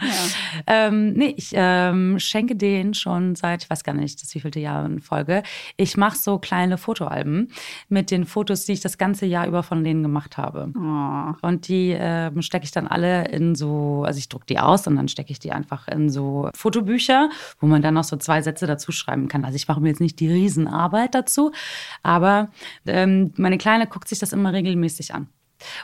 Speaker 1: Ähm, nee, ich ähm, schenke den schon seit, ich weiß gar nicht, das wievielte Jahr in Folge. Ich mache so kleine Fotoalben mit den Fotos, die ich das ganze Jahr über von denen gemacht habe.
Speaker 4: Oh.
Speaker 1: Und die ähm, stecke ich dann alle in so, also ich drucke die aus und dann stecke ich die einfach in so Fotobücher, wo man dann noch so zwei Sätze dazu schreiben kann. Also ich mache mir jetzt nicht die Riesenarbeit dazu, aber ähm, meine Kleine guckt sich das immer regelmäßig an.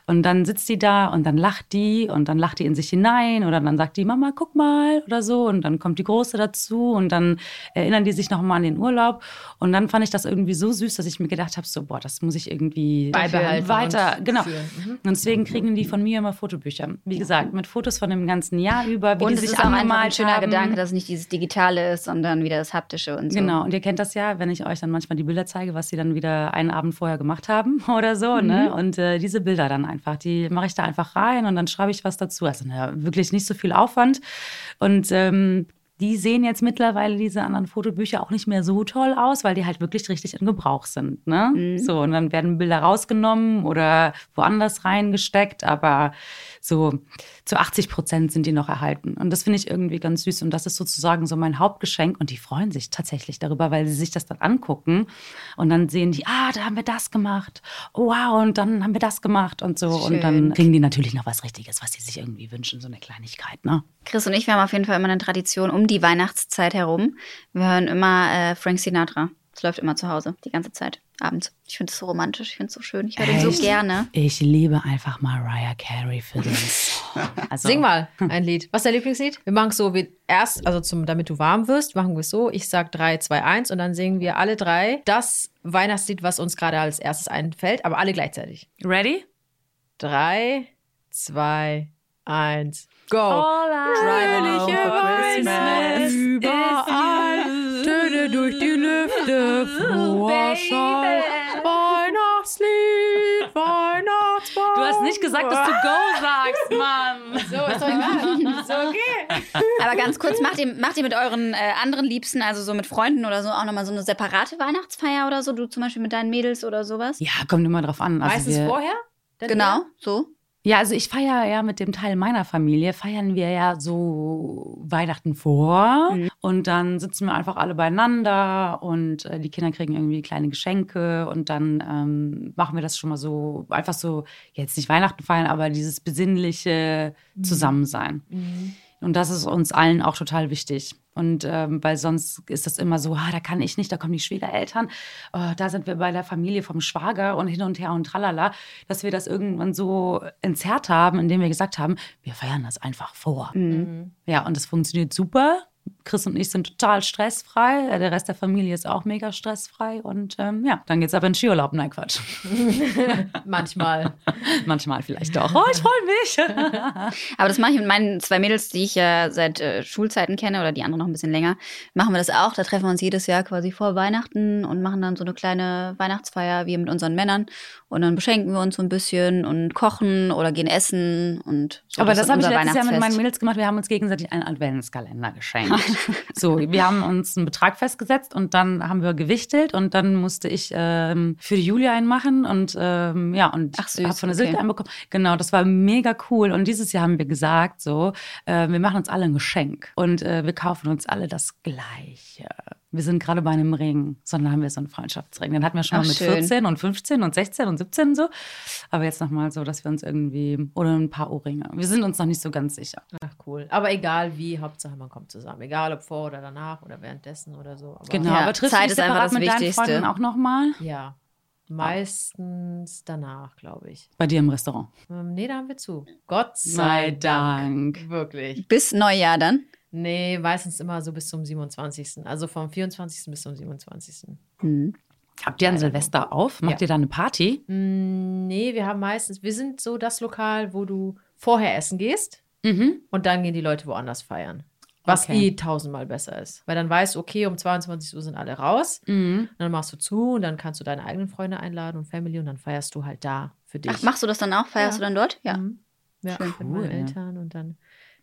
Speaker 1: Und dann sitzt die da und dann lacht die und dann lacht die in sich hinein oder dann sagt die Mama, guck mal oder so und dann kommt die Große dazu und dann erinnern die sich nochmal an den Urlaub und dann fand ich das irgendwie so süß, dass ich mir gedacht habe, so boah, das muss ich irgendwie
Speaker 2: Beibehalten
Speaker 1: weiter,
Speaker 2: und
Speaker 1: genau.
Speaker 2: Mhm.
Speaker 1: Und deswegen kriegen die von mir immer Fotobücher. Wie gesagt, mit Fotos von dem ganzen Jahr über, wie
Speaker 4: Und
Speaker 1: die sich
Speaker 4: ist auch einfach ein schöner
Speaker 1: haben.
Speaker 4: Gedanke, dass es nicht dieses Digitale ist, sondern wieder das Haptische und so.
Speaker 1: Genau, und ihr kennt das ja, wenn ich euch dann manchmal die Bilder zeige, was sie dann wieder einen Abend vorher gemacht haben *laughs* oder so.
Speaker 4: Mhm.
Speaker 1: Ne? Und äh, diese Bilder dann einfach, die mache ich da einfach rein und dann schreibe ich was dazu. Also ne, wirklich nicht so viel Aufwand. Und ähm, die sehen jetzt mittlerweile diese anderen Fotobücher auch nicht mehr so toll aus, weil die halt wirklich richtig in Gebrauch sind. Ne?
Speaker 4: Mhm.
Speaker 1: So, und dann werden Bilder rausgenommen oder woanders reingesteckt, aber so zu 80 Prozent sind die noch erhalten. Und das finde ich irgendwie ganz süß. Und das ist sozusagen so mein Hauptgeschenk. Und die freuen sich tatsächlich darüber, weil sie sich das dann angucken. Und dann sehen die, ah, da haben wir das gemacht. Oh, wow, und dann haben wir das gemacht und so. Und dann
Speaker 4: Schön.
Speaker 1: kriegen die natürlich noch was Richtiges, was sie sich irgendwie wünschen, so eine Kleinigkeit, ne?
Speaker 4: Chris und ich, wir haben auf jeden Fall immer eine Tradition um die Weihnachtszeit herum. Wir hören immer äh, Frank Sinatra. Es läuft immer zu Hause, die ganze Zeit, abends. Ich finde es so romantisch, ich finde es so schön. Ich höre den so gerne.
Speaker 1: Ich liebe einfach Mariah Carey für den Song. Also,
Speaker 2: Sing mal ein Lied. Was ist dein Lieblingslied? Wir machen es so wie erst, also zum, damit du warm wirst, machen wir es so. Ich sag 3, 2, 1 und dann singen wir alle drei das Weihnachtslied, was uns gerade als erstes einfällt, aber alle gleichzeitig.
Speaker 1: Ready?
Speaker 2: 3, 2, 1, go!
Speaker 1: All I
Speaker 2: home for Christmas. Überall froher Schall. Weihnachtslied, *laughs* Weihnachtsbaum.
Speaker 1: Du hast nicht gesagt, dass du Go sagst, Mann.
Speaker 2: So, ist doch egal. Ist doch okay.
Speaker 4: Aber ganz kurz, macht ihr, macht ihr mit euren äh, anderen Liebsten, also so mit Freunden oder so, auch nochmal so eine separate Weihnachtsfeier oder so? Du zum Beispiel mit deinen Mädels oder sowas?
Speaker 1: Ja, kommt immer drauf an. Also
Speaker 2: Meistens
Speaker 1: wir,
Speaker 2: vorher?
Speaker 4: Genau, so.
Speaker 1: Ja, also ich feiere ja mit dem Teil meiner Familie, feiern wir ja so Weihnachten vor.
Speaker 4: Mhm.
Speaker 1: Und dann sitzen wir einfach alle beieinander und äh, die Kinder kriegen irgendwie kleine Geschenke und dann ähm, machen wir das schon mal so, einfach so, jetzt nicht Weihnachten feiern, aber dieses besinnliche Zusammensein. Und das ist uns allen auch total wichtig. Und ähm, weil sonst ist das immer so, ah, da kann ich nicht, da kommen die Schwiegereltern, oh, da sind wir bei der Familie vom Schwager und hin und her und tralala, dass wir das irgendwann so entzerrt haben, indem wir gesagt haben, wir feiern das einfach vor.
Speaker 4: Mhm.
Speaker 1: Ja, und das funktioniert super. Chris und ich sind total stressfrei. Äh, Der Rest der Familie ist auch mega stressfrei. Und ähm, ja, dann geht's aber in Skiurlaub. Nein, Quatsch. *laughs*
Speaker 2: Manchmal. *laughs*
Speaker 1: Manchmal vielleicht doch. Oh, ich freue mich. *laughs*
Speaker 4: Aber das mache ich mit meinen zwei Mädels, die ich ja seit äh, Schulzeiten kenne oder die andere noch ein bisschen länger. Machen wir das auch. Da treffen wir uns jedes Jahr quasi vor Weihnachten und machen dann so eine kleine Weihnachtsfeier, wir mit unseren Männern. Und dann beschenken wir uns so ein bisschen und kochen oder gehen essen und so.
Speaker 1: Aber das,
Speaker 4: ist
Speaker 1: habe ich letztes Jahr mit meinen. Mädels gemacht. Wir haben uns gegenseitig einen Adventskalender geschenkt. *laughs* so, wir haben uns einen Betrag festgesetzt und dann haben wir gewichtelt und dann musste ich ähm, für die Julia einen machen und ähm, ja, und
Speaker 4: Ach, süß,
Speaker 1: habe von der
Speaker 4: okay.
Speaker 1: Silke einen bekommen. Genau, das war mega cool. Und dieses Jahr haben wir gesagt, so, äh, wir machen uns alle ein Geschenk und äh, wir kaufen uns alle das Gleiche. Wir sind gerade bei einem Ring, sondern haben wir so einen Freundschaftsring. Den hatten wir schon
Speaker 4: Ach,
Speaker 1: mal mit
Speaker 4: schön.
Speaker 1: 14 und 15 und 16 und 17 so. Aber jetzt nochmal so, dass wir uns irgendwie, oder ein paar Ohrringe. Wir sind uns noch nicht so ganz sicher.
Speaker 2: Ach cool. Aber egal wie, Hauptsache man kommt zusammen. Egal ob vor oder danach oder währenddessen oder so. Aber
Speaker 1: Genau,
Speaker 4: Ja,
Speaker 1: aber triffst du
Speaker 4: Zeit
Speaker 1: dich
Speaker 4: ist einfach
Speaker 1: separat
Speaker 4: das
Speaker 1: mit deinen
Speaker 4: Wichtigste.
Speaker 1: Freunden auch nochmal?
Speaker 2: Ja. Meistens danach, glaube ich.
Speaker 1: Bei dir im Restaurant.
Speaker 2: Ähm, nee, da haben wir zu. Gott sei
Speaker 1: Sei
Speaker 2: Dank.
Speaker 1: Dank.
Speaker 2: Wirklich.
Speaker 4: Bis Neujahr dann.
Speaker 2: Nee, meistens immer so bis zum 27. Also vom 24. bis zum 27.
Speaker 4: Hm.
Speaker 1: Habt ihr an Silvester auf? Macht
Speaker 2: Ja.
Speaker 1: ihr da eine Party?
Speaker 2: Mm, Nee, wir haben meistens, wir sind so das Lokal, wo du vorher essen gehst
Speaker 1: Mhm.
Speaker 2: und dann gehen die Leute woanders feiern. Was
Speaker 1: Okay.
Speaker 2: eh tausendmal besser ist. Weil dann weißt du, okay, um 22 Uhr sind alle raus.
Speaker 1: Mhm.
Speaker 2: Dann machst du zu und dann kannst du deine eigenen Freunde einladen und Family und dann feierst du halt da für dich.
Speaker 4: Ach, machst du das dann auch? Feierst
Speaker 2: Ja.
Speaker 4: du dann dort? Ja.
Speaker 2: Mhm. Ja,
Speaker 4: Schön.
Speaker 2: mit
Speaker 1: Cool.
Speaker 2: meinen Eltern. Und dann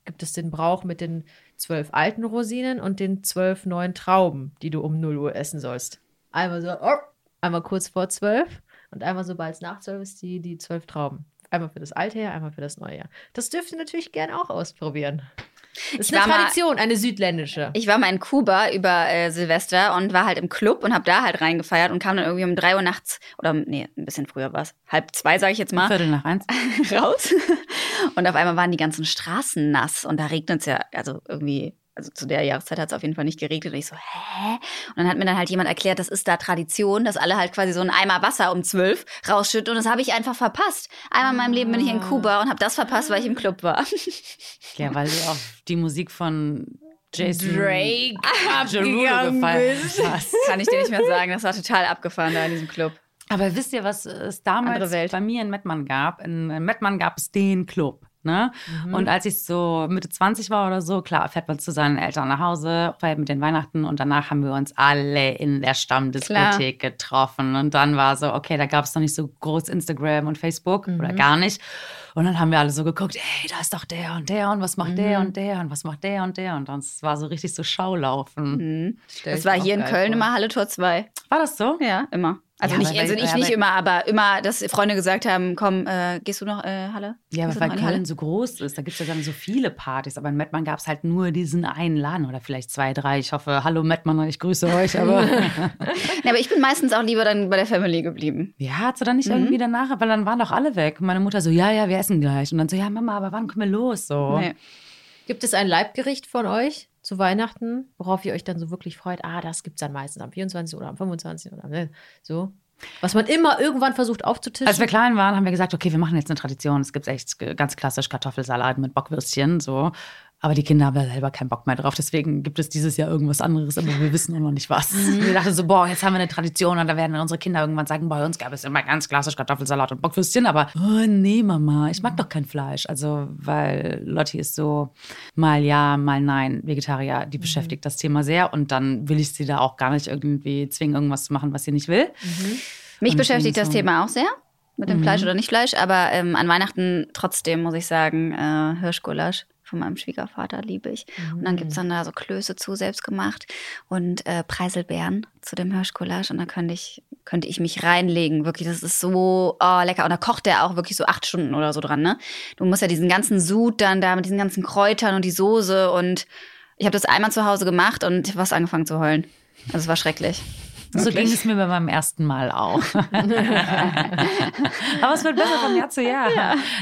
Speaker 2: gibt es den Brauch mit den zwölf alten Rosinen und den zwölf neuen Trauben, die du um 0 Uhr essen sollst. Einmal so, oh, einmal kurz vor zwölf und einmal sobald es nach zwölf ist, die, die zwölf Trauben. Einmal für das alte Jahr, einmal für das neue Jahr. Das dürft ihr natürlich gerne auch ausprobieren. Das ist
Speaker 4: Ich
Speaker 2: eine
Speaker 4: war mal-
Speaker 2: Tradition, eine südländische.
Speaker 4: Ich war mal in Kuba über äh, Silvester und war halt im Club und habe da halt reingefeiert und kam dann irgendwie um drei Uhr nachts oder nee, ein bisschen früher war es, halb zwei, sage ich jetzt mal,
Speaker 1: Viertel nach eins. *laughs*
Speaker 4: raus. Und auf einmal waren die ganzen Straßen nass und da regnet es ja, also irgendwie, also zu der Jahreszeit hat es auf jeden Fall nicht geregnet. Und ich so, hä? Und dann hat mir dann halt jemand erklärt, das ist da Tradition, dass alle halt quasi so einen Eimer Wasser um zwölf rausschütten und das habe ich einfach verpasst. Einmal in meinem Leben bin ich in Kuba und habe das verpasst, weil ich im Club war. *laughs*
Speaker 1: Ja, weil du auf die Musik von Jason
Speaker 4: Drake *laughs* abgegangen
Speaker 1: gefeiert
Speaker 4: bist.
Speaker 1: hast.
Speaker 4: Kann ich dir nicht mehr sagen, das war total abgefahren da in diesem Club.
Speaker 1: Aber wisst ihr, was es
Speaker 4: Andere
Speaker 1: damals
Speaker 4: Welt.
Speaker 1: bei mir in Mettmann gab? In, in Mettmann gab es den Club. Ne?
Speaker 2: Mhm.
Speaker 1: Und als ich so Mitte 20 war oder so, klar, fährt man zu seinen Eltern nach Hause, feiert mit den Weihnachten und danach haben wir uns alle in der Stammdiskothek getroffen. Und dann war so, okay, da gab es noch nicht so groß Instagram und Facebook oder
Speaker 2: Mhm.
Speaker 1: gar nicht. Und dann haben wir alle so geguckt, ey, da ist doch der und der und was macht der
Speaker 2: Mhm.
Speaker 1: und der und was macht der und der. Und das war so richtig so Schaulaufen.
Speaker 4: Mhm. Das war hier in Köln
Speaker 2: vor.
Speaker 4: immer Halle Tor 2.
Speaker 1: War das so?
Speaker 4: Ja, immer. Also
Speaker 1: Ja,
Speaker 4: nicht, also nicht,
Speaker 1: ja,
Speaker 4: nicht
Speaker 1: weil-
Speaker 4: immer, aber immer, dass Freunde gesagt haben, komm, äh, gehst du noch äh, Halle?
Speaker 1: Ja, aber weil
Speaker 4: die Halle?
Speaker 1: Köln so groß ist, da gibt es ja dann so viele Partys. Aber in Mettmann gab es halt nur diesen einen Laden oder vielleicht zwei, drei. Ich hoffe, hallo Mettmann, ich grüße euch. Aber *laughs* *laughs*
Speaker 4: Ja, aber ich bin meistens auch lieber dann bei der Family geblieben.
Speaker 1: ja, hast du dann nicht
Speaker 4: Mhm.
Speaker 1: irgendwie danach, weil dann waren doch alle weg. Und meine Mutter so, ja, ja, wir essen gleich. Und dann so, ja, Mama, aber wann kommen wir los? So.
Speaker 4: Nee.
Speaker 2: Gibt es ein Leibgericht von euch zu Weihnachten, worauf ihr euch dann so wirklich freut? Ah, das gibt es dann meistens am 24. oder am 25. oder ne, so. Was man immer irgendwann versucht aufzutischen.
Speaker 1: Als wir klein waren, haben wir gesagt, okay, wir machen jetzt eine Tradition. Es gibt echt ganz klassisch Kartoffelsalat mit Bockwürstchen, so. Aber die Kinder haben da selber keinen Bock mehr drauf. Deswegen gibt es dieses Jahr irgendwas anderes, aber wir wissen auch noch nicht was.
Speaker 4: Mhm.
Speaker 1: Wir dachten so, boah, jetzt haben wir eine Tradition und da werden unsere Kinder irgendwann sagen, bei uns gab es immer ganz klassisch Kartoffelsalat und Bockwürstchen. Aber oh, nee, Mama, ich mag doch kein Fleisch. Also, weil Lotti ist so mal ja, mal nein, Vegetarier.
Speaker 4: Mhm.
Speaker 1: Die beschäftigt das Thema sehr und dann will ich sie da auch gar nicht irgendwie zwingen, irgendwas zu machen, was sie nicht will.
Speaker 4: Mich
Speaker 1: Und
Speaker 4: beschäftigt das
Speaker 1: so-
Speaker 4: Thema auch sehr. Mit dem
Speaker 1: Mhm.
Speaker 4: Fleisch oder nicht Fleisch, aber ähm, an Weihnachten trotzdem muss ich sagen, äh, Hirschgulasch von meinem Schwiegervater liebe ich. Und dann gibt es dann da so Klöße zu, selbst gemacht und äh, Preiselbeeren zu dem Hirschgulasch und da könnte ich, könnte ich mich reinlegen. Wirklich, das ist so oh, lecker. Und da kocht der auch wirklich so acht Stunden oder so dran, ne? Du musst ja diesen ganzen Sud dann da mit diesen ganzen Kräutern und die Soße und ich habe das einmal zu Hause gemacht und ich habe was angefangen zu heulen. Also es war schrecklich.
Speaker 1: So ging es mir bei meinem ersten Mal auch. *laughs* Aber es wird besser von Jahr zu Jahr.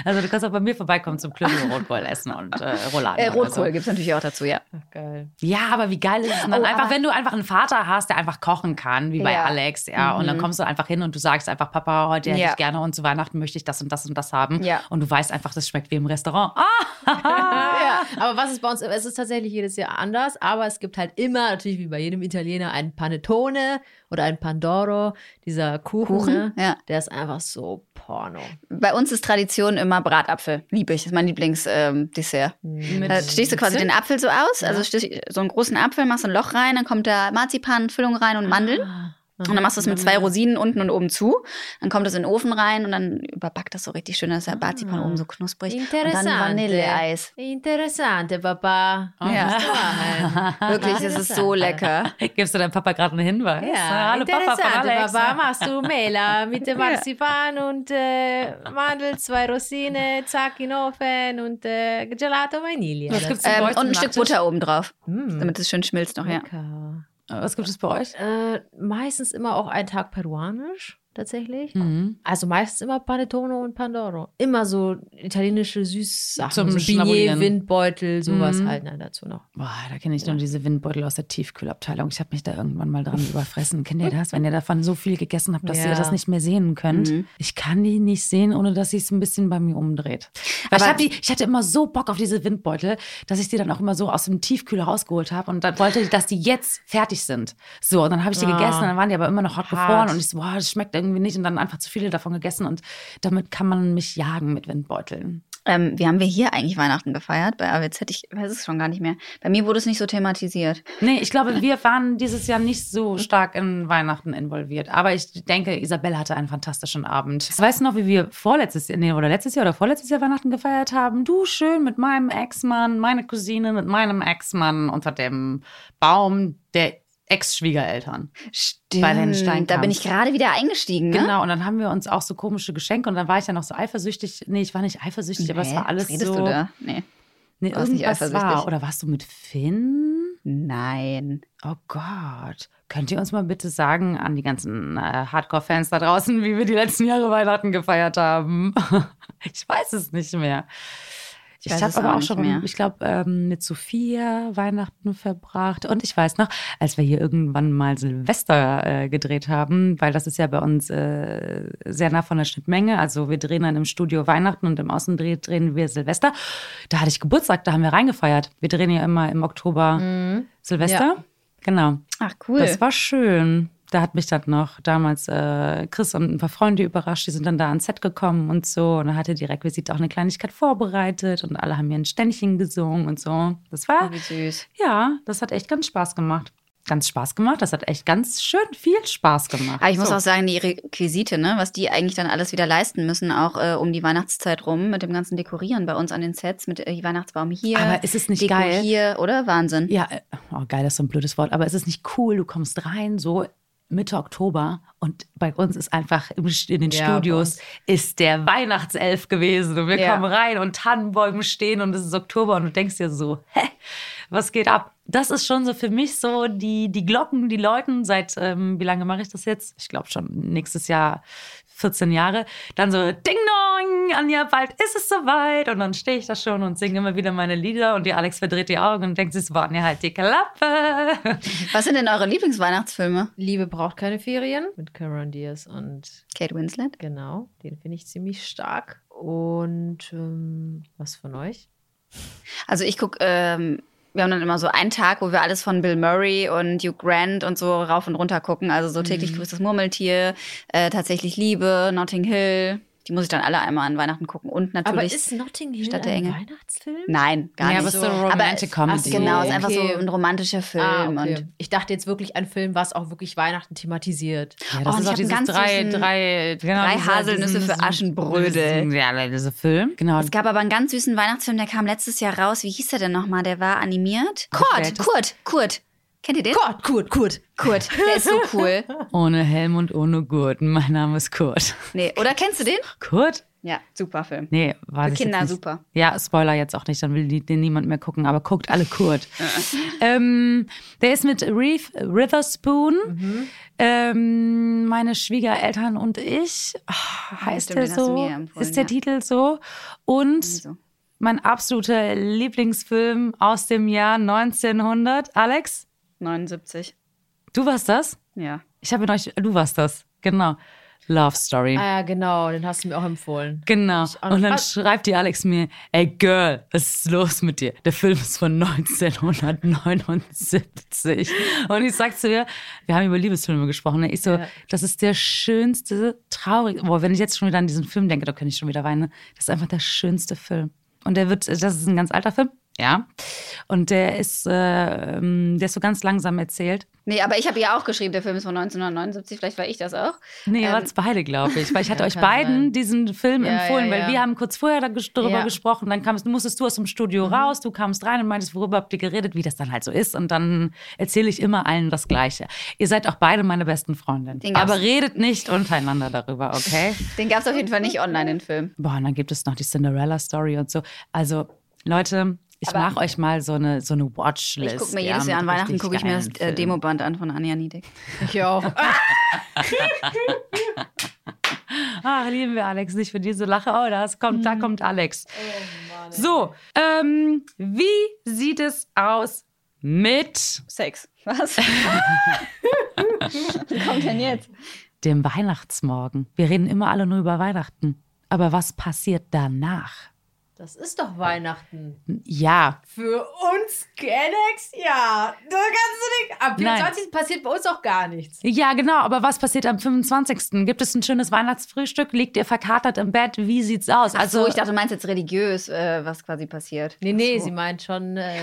Speaker 1: Also du kannst auch bei mir vorbeikommen zum Klöppel Rotkohl essen und äh, Rouladen.
Speaker 4: Äh,
Speaker 1: oder so.
Speaker 4: Rotkohl gibt es natürlich auch dazu, ja.
Speaker 2: Geil.
Speaker 1: Ja, aber wie geil ist es denn dann
Speaker 4: Oh,
Speaker 1: einfach, wenn du einfach einen Vater hast, der einfach kochen kann, wie bei
Speaker 4: Ja.
Speaker 1: Alex, ja, und dann kommst du einfach hin und du sagst einfach, Papa, heute hätte
Speaker 4: Ja.
Speaker 1: ich gerne und zu Weihnachten möchte ich das und das und das haben.
Speaker 4: Ja.
Speaker 1: Und du weißt einfach, das schmeckt wie im Restaurant. *laughs* Ah!
Speaker 2: Ja, aber was ist bei uns? Es ist tatsächlich jedes Jahr anders, aber es gibt halt immer, natürlich wie bei jedem Italiener, einen Panettone oder einen Pandoro, dieser Kuchen.
Speaker 4: Kuchen,
Speaker 2: ne?
Speaker 4: ja.
Speaker 2: Der ist einfach so Porno.
Speaker 4: Bei uns ist Tradition immer Bratapfel. Liebe ich. Das ist mein Lieblingsdessert.
Speaker 1: Mit
Speaker 4: Da stichst du quasi den Apfel so aus, also stich, so einen großen Apfel, machst ein Loch rein, dann kommt da Marzipan, Füllung rein und Mandeln.
Speaker 1: Ah.
Speaker 4: Und dann machst du es mit zwei Rosinen unten und oben zu. Dann kommt es in den Ofen rein und dann überbackt das so richtig schön, dass der Marzipan oben so knusprig. Und dann
Speaker 2: Interessante.
Speaker 4: Vanilleeis.
Speaker 2: Interessante, Papa.
Speaker 4: Ja.
Speaker 2: Du machen. *laughs*
Speaker 4: Wirklich, das ist so lecker.
Speaker 1: Gibst du deinem Papa gerade einen Hinweis?
Speaker 2: Ja,
Speaker 1: Hallo Papa von
Speaker 2: interessante,
Speaker 1: Alex.
Speaker 2: Papa. Machst du Mela mit dem *laughs* Marzipan und äh, Mandel, zwei Rosinen, zack in den Ofen und äh, Gelato Vanille.
Speaker 4: Ähm, und ein Stück? Butter oben drauf,
Speaker 2: Mm.
Speaker 4: damit es schön schmilzt noch, ja.
Speaker 1: Was gibt es bei euch?
Speaker 2: Äh, meistens immer auch einen Tag peruanisch, tatsächlich.
Speaker 1: Mhm.
Speaker 2: Also meistens immer Panettone und Pandoro. Immer so italienische Süßsachen.
Speaker 1: Zum
Speaker 2: so. Beignet, Windbeutel, sowas
Speaker 1: Mhm.
Speaker 2: halt ne, dazu noch.
Speaker 1: Boah, da kenne ich nur diese Windbeutel aus der Tiefkühlabteilung. Ich habe mich da irgendwann mal dran *laughs* überfressen. Kennt ihr das? Wenn ihr davon so viel gegessen habt, dass
Speaker 2: Ja.
Speaker 1: ihr das nicht mehr sehen könnt.
Speaker 4: Mhm.
Speaker 1: Ich kann die nicht sehen, ohne dass sie es ein bisschen bei mir umdreht. Ich,
Speaker 4: Aber-
Speaker 1: hab die, ich hatte immer so Bock auf diese Windbeutel, dass ich die dann auch immer so aus dem Tiefkühler rausgeholt habe und dann wollte ich, dass die jetzt fertig sind. So, und dann habe ich die
Speaker 2: Ah.
Speaker 1: gegessen und dann waren die aber immer noch hart
Speaker 2: Hart.
Speaker 1: gefroren und ich so, boah, das schmeckt irgendwie nicht und dann einfach zu viele davon gegessen und damit kann man mich jagen mit Windbeuteln.
Speaker 4: Ähm, wie haben wir hier eigentlich Weihnachten gefeiert? Bei AWZ, ich weiß es schon gar nicht mehr. Bei mir wurde es nicht so thematisiert.
Speaker 1: Nee, ich glaube, *laughs* wir waren dieses Jahr nicht so stark in Weihnachten involviert. Aber ich denke, Isabelle hatte einen fantastischen Abend. Weißt du noch, wie wir vorletztes Jahr, nee, oder letztes Jahr oder vorletztes Jahr Weihnachten gefeiert haben? Du schön mit meinem Ex-Mann, meine Cousine mit meinem Ex-Mann unter dem Baum der Ex-Schwiegereltern.
Speaker 4: Stimmt.
Speaker 1: Bei den Steinkamps.
Speaker 4: Da bin ich gerade wieder eingestiegen, ne?
Speaker 1: Genau, und dann haben wir uns auch so komische Geschenke und dann war ich ja noch so eifersüchtig. Nee, ich war nicht eifersüchtig, aber es
Speaker 4: Nee,
Speaker 1: war alles
Speaker 4: redest
Speaker 1: so.
Speaker 4: du da? Nee.
Speaker 1: Nee,
Speaker 4: warst nicht
Speaker 1: irgendwas war.
Speaker 4: eifersüchtig.
Speaker 1: Oder warst du mit Finn?
Speaker 4: Nein.
Speaker 1: Oh Gott. Könnt ihr uns mal bitte sagen an die ganzen äh, Hardcore-Fans da draußen, wie wir die letzten Jahre Weihnachten gefeiert haben? *laughs* ich weiß es nicht mehr.
Speaker 4: Ich
Speaker 1: Ich, habe
Speaker 4: es
Speaker 1: aber
Speaker 4: auch
Speaker 1: schon,
Speaker 4: mehr.
Speaker 1: ich glaube, ähm, mit Sophia Weihnachten verbracht. Und ich weiß noch, als wir hier irgendwann mal Silvester äh, gedreht haben, weil das ist ja bei uns äh, sehr nah von der Schnittmenge. Also wir drehen dann im Studio Weihnachten und im Außendreh drehen wir Silvester. Da hatte ich Geburtstag, da haben wir reingefeiert. Wir drehen ja immer im Oktober Silvester. Genau.
Speaker 4: Ach, cool.
Speaker 1: Das war schön. Da hat mich dann noch damals äh, Chris und ein paar Freunde überrascht. Die sind dann da ans Set gekommen und so. Und da hatte die Requisite auch eine Kleinigkeit vorbereitet und alle haben mir ein Ständchen gesungen und so. Das war,
Speaker 4: Wie süß.
Speaker 1: ja, das hat echt ganz Spaß gemacht. Ganz Spaß gemacht. Das hat echt ganz schön viel Spaß gemacht.
Speaker 4: Aber ich muss
Speaker 1: so.
Speaker 4: auch sagen, die Requisite, ne, was die eigentlich dann alles wieder leisten müssen, auch äh, um die Weihnachtszeit rum, mit dem ganzen Dekorieren bei uns an den Sets, mit äh, Weihnachtsbaum hier.
Speaker 1: Aber ist es nicht
Speaker 4: Deko
Speaker 1: geil?
Speaker 4: hier, oder? Wahnsinn.
Speaker 1: Ja, äh, oh, geil, das ist so ein blödes Wort. Aber es ist nicht cool. Du kommst rein, so Mitte Oktober und bei uns ist einfach im, in den
Speaker 2: Ja,
Speaker 1: Studios ist der Weihnachtself gewesen und wir
Speaker 4: Ja.
Speaker 1: kommen rein und Tannenbäume stehen und es ist Oktober und du denkst dir so, hä, was geht ab? Das ist schon so für mich so die, die Glocken, die läuten seit, ähm, wie lange mache ich das jetzt? Ich glaube schon nächstes Jahr 14 Jahre. Dann so Ding Dong, Anja, bald ist es soweit. Und dann stehe ich da schon und singe immer wieder meine Lieder und die Alex verdreht die Augen und denkt, es waren ja halt die Klappe. *laughs*
Speaker 4: Was sind denn eure Lieblingsweihnachtsfilme?
Speaker 2: Liebe braucht keine Ferien mit Cameron Diaz und
Speaker 4: Kate Winslet?
Speaker 2: genau, den finde ich ziemlich stark. Und ähm, was von euch?
Speaker 4: Also ich gucke, ähm, wir haben dann immer so einen Tag, wo wir alles von Bill Murray und Hugh Grant und so rauf und runter gucken. Also so täglich grüßt das Murmeltier, äh, tatsächlich Liebe, Notting Hill. Die muss ich dann alle einmal an Weihnachten gucken. Und
Speaker 2: Aber
Speaker 4: natürlich.
Speaker 2: ist Notting Hill
Speaker 4: Stadt der
Speaker 2: ein
Speaker 4: Engel.
Speaker 2: Weihnachtsfim?
Speaker 4: Nein, gar
Speaker 1: ja,
Speaker 4: nicht.
Speaker 1: aber so Romantic
Speaker 4: Aber-
Speaker 1: Comedy.
Speaker 2: Ach so,
Speaker 4: Genau, es ist einfach so
Speaker 2: okay.
Speaker 4: ein romantischer Film.
Speaker 2: Ah, okay.
Speaker 4: und
Speaker 2: Ich dachte jetzt wirklich ein Film, was auch wirklich Weihnachten thematisiert.
Speaker 1: Ja,
Speaker 4: Oh,
Speaker 1: das
Speaker 4: und
Speaker 1: ist
Speaker 4: ich
Speaker 1: auch dieses
Speaker 4: ganz
Speaker 1: drei,
Speaker 4: süßen-
Speaker 1: drei, genau,
Speaker 4: drei Haselnüsse
Speaker 1: diesen-
Speaker 4: für Aschenbrödel.
Speaker 1: Ja, dieser Film. Genau.
Speaker 4: es gab aber einen ganz süßen Weihnachtsfilm, der kam letztes Jahr raus. Wie hieß der denn nochmal? Der war animiert. Kurt? Kurt, Kurt. Kennt ihr den?
Speaker 2: Kurt, Kurt, Kurt.
Speaker 4: Kurt, der ist so cool. *laughs*
Speaker 1: Ohne Helm und ohne Gurt. Mein Name ist Kurt.
Speaker 4: Nee, oder kennst du den?
Speaker 1: Kurt?
Speaker 4: Ja, super Film.
Speaker 1: Nee, weiß
Speaker 4: Für Kinder super.
Speaker 1: Ja, Spoiler jetzt auch nicht, dann will den niemand mehr gucken, aber guckt alle Kurt. *laughs* ähm, der ist mit Reeve Witherspoon,
Speaker 4: Mhm.
Speaker 1: ähm, meine Schwiegereltern und ich. Ah, heißt
Speaker 4: stimmt,
Speaker 1: der so? ist der
Speaker 4: ja.
Speaker 1: Titel so? Und mein absoluter Lieblingsfilm aus dem Jahr 1900. Alex,
Speaker 4: 79.
Speaker 1: du warst das?
Speaker 4: Ja.
Speaker 1: Ich habe euch, du warst das, genau. Love Story.
Speaker 2: Ah ja, genau, den hast du mir auch empfohlen.
Speaker 1: Genau. Und dann
Speaker 2: Ah.
Speaker 1: schreibt die Alex mir, ey Girl, was ist los mit dir? Der Film ist von 1979. Und ich sag zu ihr, wir haben über Liebesfilme gesprochen. ne? Ich so,
Speaker 2: Ja.
Speaker 1: das ist der schönste, traurige, boah, wenn ich jetzt schon wieder an diesen Film denke, da könnte ich schon wieder weinen. Das ist einfach der schönste Film. Und der wird, das ist ein ganz alter Film, ja. Und der ist, äh, ähm, der ist so ganz langsam erzählt.
Speaker 4: Nee, aber ich habe ja auch geschrieben, der Film ist von 1979, vielleicht war ich das auch.
Speaker 1: Nee,
Speaker 4: Ähm,
Speaker 1: es beide, glaube ich. Weil ich *laughs* hatte
Speaker 2: Ja,
Speaker 1: euch beiden
Speaker 2: sein.
Speaker 1: diesen Film
Speaker 2: Ja,
Speaker 1: empfohlen,
Speaker 2: ja,
Speaker 1: weil wir haben kurz vorher darüber.
Speaker 2: Mhm.
Speaker 1: gesprochen. Dann kamst, musstest du aus dem Studio raus, du kamst rein und meintest, worüber habt ihr geredet, wie das dann halt so ist. Und dann erzähle ich immer allen das Gleiche. Ihr seid auch beide meine besten Freundinnen. Aber redet nicht untereinander darüber, okay? *laughs*
Speaker 4: Den gab es auf jeden Fall nicht online, den Film.
Speaker 1: Boah, und dann gibt es noch die Cinderella-Story und so. Also, Leute, ich mache euch mal so eine, so eine Watchlist.
Speaker 4: Ich gucke mir
Speaker 1: ja,
Speaker 4: jedes Jahr an Weihnachten gucke ich mir das äh. Demoband an von Anja Niedek.
Speaker 2: Ich auch. *laughs*
Speaker 1: Ach, lieben wir Alex nicht für diese Lache. Oh, das kommt,
Speaker 4: Mhm.
Speaker 1: da kommt Alex.
Speaker 4: Oh
Speaker 1: So, ähm, wie sieht es aus mit
Speaker 4: Sex. Was? *laughs* Wie kommt denn jetzt?
Speaker 1: dem Weihnachtsmorgen? Wir reden immer alle nur über Weihnachten. Aber was passiert danach?
Speaker 2: Das ist doch Weihnachten.
Speaker 1: Ja,
Speaker 2: Für uns Kennex, ja. Du kannst du nicht. Am
Speaker 1: Nein.
Speaker 2: 24. passiert bei uns auch gar nichts.
Speaker 1: ja, genau. Aber was passiert am 25.? Gibt es ein schönes Weihnachtsfrühstück? Liegt ihr verkatert im Bett? Wie sieht's aus?
Speaker 4: Also, ich dachte, du meinst jetzt religiös, äh, was quasi passiert.
Speaker 2: Nee, nee,
Speaker 4: Ach so.
Speaker 2: sie meint schon äh,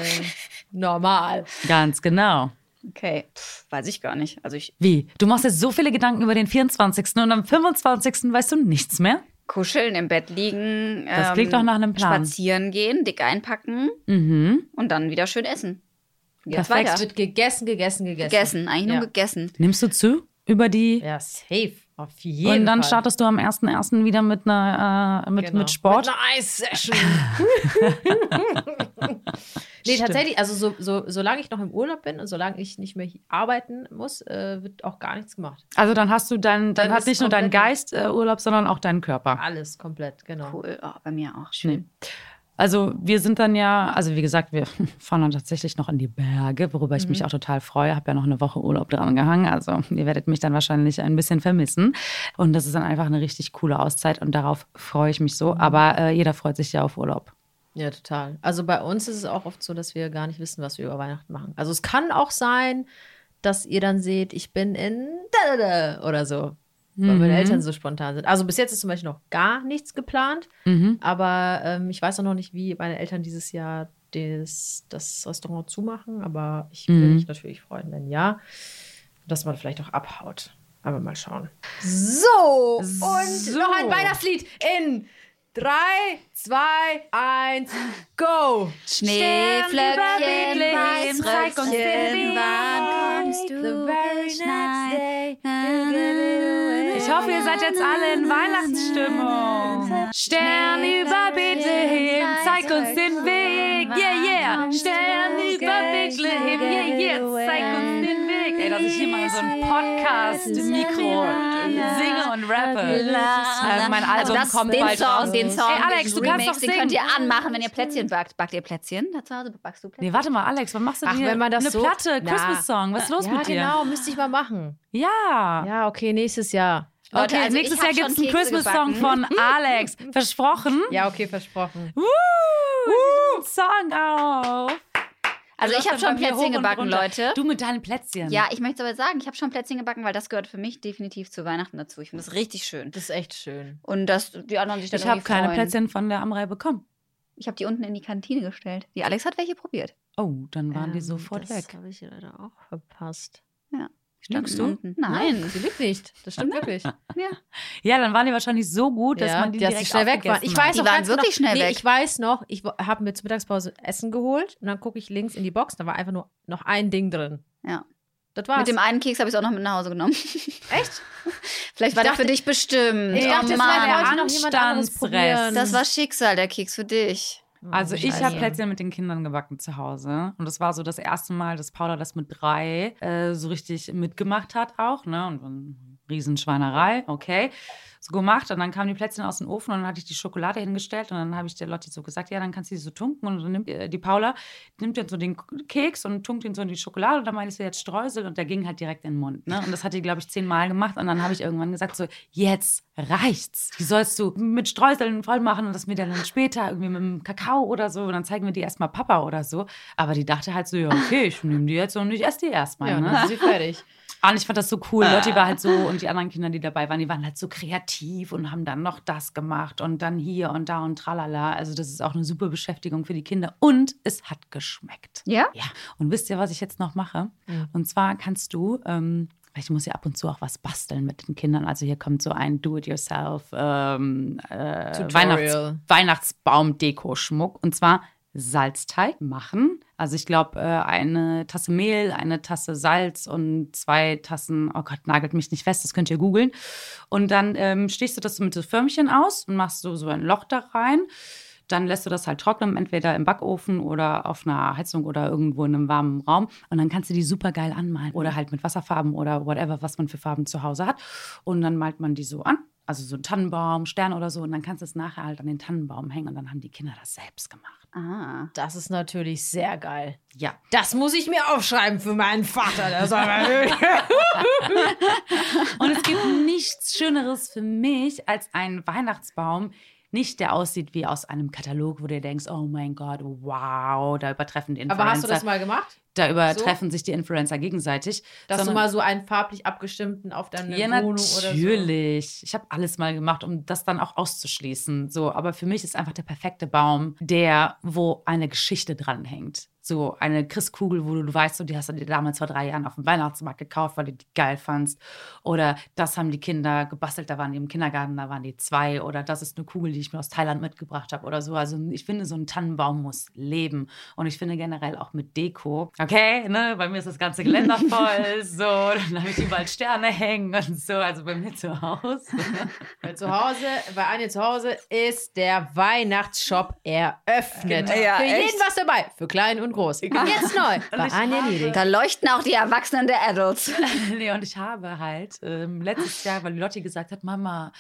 Speaker 2: normal.
Speaker 1: ganz genau.
Speaker 4: Okay, Pff, weiß ich gar nicht. Also ich
Speaker 1: Wie? Du machst jetzt so viele Gedanken über den 24. und am 25. weißt du nichts mehr?
Speaker 4: Kuscheln, im Bett liegen.
Speaker 1: Das klingt doch nach einem Plan.
Speaker 4: Spazieren gehen, dick einpacken
Speaker 1: Mhm.
Speaker 4: und dann wieder schön essen. Geht's
Speaker 1: Perfekt.
Speaker 2: Es
Speaker 4: weiter.
Speaker 2: wird gegessen, gegessen, gegessen.
Speaker 4: Gegessen, eigentlich nur
Speaker 2: Ja.
Speaker 4: gegessen.
Speaker 1: Nimmst du zu über die
Speaker 2: Ja, safe. Auf jeden
Speaker 1: Und dann
Speaker 2: Fall.
Speaker 1: startest du am 1.1. wieder mit, einer, äh, mit,
Speaker 2: Genau.
Speaker 1: mit Sport.
Speaker 2: Mit einer Eissession. *laughs* *laughs* nee,
Speaker 1: Stimmt.
Speaker 2: tatsächlich, also so, so, solange ich noch im Urlaub bin und solange ich nicht mehr arbeiten muss, äh, wird auch gar nichts gemacht.
Speaker 1: Also dann hast du dein, dann,
Speaker 2: Dann
Speaker 1: hat nicht nur dein Geist äh, Urlaub, sondern auch dein Körper.
Speaker 2: Alles komplett, genau.
Speaker 4: Cool, oh, bei mir auch. Schön.
Speaker 1: Nee. Also wir sind dann ja, also wie gesagt, wir *laughs* fahren dann tatsächlich noch in die Berge, worüber ich mich auch total freue. Habe ja noch eine Woche Urlaub dran gehangen. Also ihr werdet mich dann wahrscheinlich ein bisschen vermissen. Und das ist dann einfach eine richtig coole Auszeit und darauf freue ich mich so. Aber äh, jeder freut sich ja auf Urlaub.
Speaker 2: Ja, total. Also bei uns ist es auch oft so, dass wir gar nicht wissen, was wir über Weihnachten machen. Also es kann auch sein, dass ihr dann seht, ich bin in oder so. Weil meine
Speaker 1: Mhm.
Speaker 2: Eltern so spontan sind. Also bis jetzt ist zum Beispiel noch gar nichts geplant.
Speaker 1: Mhm.
Speaker 2: Aber ähm, ich weiß auch noch nicht, wie meine Eltern dieses Jahr das, das Restaurant zumachen. Aber ich würde
Speaker 1: Mhm.
Speaker 2: mich natürlich freuen, wenn ja. Dass man vielleicht auch abhaut. Aber mal schauen. So, und
Speaker 1: So.
Speaker 2: noch ein Weihnachtslied in 3, 2, 1, go!
Speaker 4: Schneeflöckchen,
Speaker 1: Bethlehem, zeig uns den
Speaker 4: Weißröckchen, wann kommst
Speaker 2: The
Speaker 4: du
Speaker 2: very next
Speaker 4: geschneit?
Speaker 1: Ich hoffe, ihr seid jetzt alle in Weihnachtsstimmung. Stern über Bethlehem, zeig uns den Weg. Yeah, yeah. Stern über Bethlehem, yeah, yeah. Zeig uns den Weg. Ey, dass ich hier mal so ein Podcast-Mikro singe und rappe. Äh, mein
Speaker 4: Also
Speaker 1: Album
Speaker 4: das,
Speaker 1: kommt
Speaker 4: den
Speaker 1: bald
Speaker 4: Song,
Speaker 1: raus.
Speaker 4: den Song,
Speaker 1: Ey, Alex, du
Speaker 4: den
Speaker 1: kannst doch
Speaker 4: den
Speaker 1: singen.
Speaker 4: könnt ihr anmachen, wenn ihr Plätzchen backt. Backt ihr Plätzchen zu Hause? Backst du Plätzchen?
Speaker 1: Nee, warte mal, Alex, was machst du
Speaker 2: Ach,
Speaker 1: hier?
Speaker 2: wenn man das
Speaker 1: Eine
Speaker 2: so-
Speaker 1: Platte. Christmas-Song. Was ist los
Speaker 2: ja,
Speaker 1: mit dir?
Speaker 2: genau, müsste ich mal machen.
Speaker 1: Ja.
Speaker 2: Ja, okay, nächstes Jahr.
Speaker 4: Leute,
Speaker 1: okay,
Speaker 4: also
Speaker 1: nächstes Jahr gibt es einen Christmas-Song von *laughs* Alex. Versprochen.
Speaker 2: Ja, okay, versprochen.
Speaker 1: Woo, uh, Song auf.
Speaker 4: Also ich habe schon Plätzchen gebacken. Leute.
Speaker 1: Du mit deinen Plätzchen.
Speaker 4: Ja, ich möchte aber sagen, ich habe schon Plätzchen gebacken, weil das gehört für mich definitiv zu Weihnachten dazu. Ich finde das richtig schön.
Speaker 2: Das ist echt schön.
Speaker 4: Und dass die anderen sich dann
Speaker 1: Ich habe keine. Plätzchen von der Amrei bekommen.
Speaker 4: Ich habe die unten in die Kantine gestellt. Die Alex hat welche probiert.
Speaker 1: Oh, dann waren die
Speaker 2: Ähm,
Speaker 1: sofort
Speaker 2: das
Speaker 1: weg.
Speaker 2: habe ich leider auch verpasst.
Speaker 4: Die standen
Speaker 1: Lügst du?
Speaker 4: unten. Nein.
Speaker 2: sie lügt nicht. Das stimmt wirklich.
Speaker 4: Ja.
Speaker 1: Ja, dann waren die wahrscheinlich so gut, dass
Speaker 2: ja,
Speaker 1: man die
Speaker 2: dass
Speaker 1: direkt
Speaker 2: schnell weg
Speaker 1: aufgegessen
Speaker 2: Ich weiß
Speaker 4: Die
Speaker 2: noch
Speaker 4: waren wirklich
Speaker 2: genau,
Speaker 4: schnell
Speaker 2: nee,
Speaker 4: weg.
Speaker 2: Ich weiß noch, ich habe mir zur Mittagspause Essen geholt und dann gucke ich links in die Box, da war einfach nur noch ein Ding drin.
Speaker 4: Ja.
Speaker 2: Das war's.
Speaker 4: Mit dem einen Keks habe ich es auch noch mit nach Hause genommen.
Speaker 2: Echt? *laughs*
Speaker 4: Vielleicht war der
Speaker 2: dachte-
Speaker 4: für dich bestimmt.
Speaker 2: Ich
Speaker 4: oh
Speaker 2: dachte, das
Speaker 4: Mann.
Speaker 2: wäre
Speaker 1: der
Speaker 2: heute noch jemand anderes probieren.
Speaker 4: das war Schicksal, der Keks für dich.
Speaker 1: Also ich
Speaker 2: Scheiße.
Speaker 1: habe Plätzchen mit den Kindern gebacken zu Hause. Und das war so das erste Mal, dass Paula das mit drei äh, so richtig mitgemacht hat auch. Ne? Und dann Riesenschweinerei, okay. So gemacht. Und dann kamen die Plätzchen aus dem Ofen und dann hatte ich die Schokolade hingestellt. Und dann habe ich der Lotti so gesagt, ja, dann kannst du die so tunken. Und dann nimmt äh, die Paula, nimmt dann so den Keks und tunkt ihn so in die Schokolade. Und dann meinte sie jetzt Streusel. Und der ging halt direkt in den Mund. Ne? Und das hat die, glaube ich, zehnmal gemacht. Und dann habe ich irgendwann gesagt so, jetzt reicht's. Die sollst du mit Streuseln voll machen und das mir dann später irgendwie mit dem Kakao oder so. Und dann zeigen wir die erstmal Papa oder so. Aber die dachte halt so, ja, okay, ich nehme die jetzt und ich esse die erstmal.
Speaker 2: Ja,
Speaker 1: ne?
Speaker 2: dann ist sie fertig.
Speaker 1: Und ich fand das so cool. Lotti war halt so und die anderen Kinder, die dabei waren, die waren halt so kreativ und haben dann noch das gemacht und dann hier und da und tralala. Also das ist auch eine super Beschäftigung für die Kinder und es hat geschmeckt.
Speaker 4: Ja?
Speaker 1: Ja. Und wisst ihr, was ich jetzt noch mache?
Speaker 2: Mhm.
Speaker 1: Und zwar kannst du, ähm, weil ich muss ja ab und zu auch was basteln mit den Kindern. Also hier kommt so ein Do-it-yourself ähm, äh. Weihnachts Weihnachtsbaum-Deko-Schmuck. Und zwar Salzteig machen. Also ich glaube, äh, eine Tasse Mehl, eine Tasse Salz und zwei Tassen, oh Gott, nagelt mich nicht fest, das könnt ihr googeln. Und dann ähm, stichst du das mit so Förmchen aus und machst so, so ein Loch da rein. Dann lässt du das halt trocknen, entweder im Backofen oder auf einer Heizung oder irgendwo in einem warmen Raum. Und dann kannst du die super geil anmalen. Oder halt mit Wasserfarben oder whatever, was man für Farben zu Hause hat. Und dann malt man die so an. Also so ein Tannenbaum, Stern oder so. Und dann kannst du es nachher halt an den Tannenbaum hängen. Und dann haben die Kinder das selbst gemacht.
Speaker 4: Ah.
Speaker 2: Das ist natürlich sehr geil.
Speaker 1: Ja.
Speaker 2: Das muss ich mir aufschreiben für meinen Vater. Mal *laughs*
Speaker 1: Und es gibt nichts Schöneres für mich als ein Weihnachtsbaum. Nicht, der aussieht wie aus einem Katalog, wo du denkst, oh mein Gott, wow, da übertreffen die Influencer.
Speaker 2: Aber hast du das mal gemacht?
Speaker 1: Da übertreffen sich die Influencer gegenseitig.
Speaker 2: Dass du mal so einen farblich abgestimmten auf deine
Speaker 1: ja,
Speaker 2: Wohnung oder so.
Speaker 1: natürlich. Ich habe alles mal gemacht, um das dann auch auszuschließen. So, aber für mich ist einfach der perfekte Baum, der, wo eine Geschichte dranhängt. So eine Christkugel, wo du, du weißt, so, die hast du dir damals vor drei Jahren auf dem Weihnachtsmarkt gekauft, weil du die geil fandst. Oder das haben die Kinder gebastelt, da waren die im Kindergarten, da waren die zwei. Oder das ist eine Kugel, die ich mir aus Thailand mitgebracht habe oder so. Also ich finde, so ein Tannenbaum muss leben. Und ich finde generell auch mit Deko. Okay, ne, bei mir ist das ganze Geländer *laughs* voll. so, dann habe ich überall Sterne hängen und so. Also bei mir zu Hause. *laughs*
Speaker 2: Weil zu Hause, bei Anja zu Hause ist der Weihnachtsshop eröffnet.
Speaker 4: Genau. Ja,
Speaker 2: Für
Speaker 4: echt.
Speaker 2: jeden was dabei. Für klein und groß. Jetzt neu. *laughs* Bei Anja Nieding.
Speaker 4: Da leuchten auch die Erwachsenen der Adults.
Speaker 1: nee, und ich habe halt ähm, letztes Jahr, weil Lotti gesagt hat, Mama,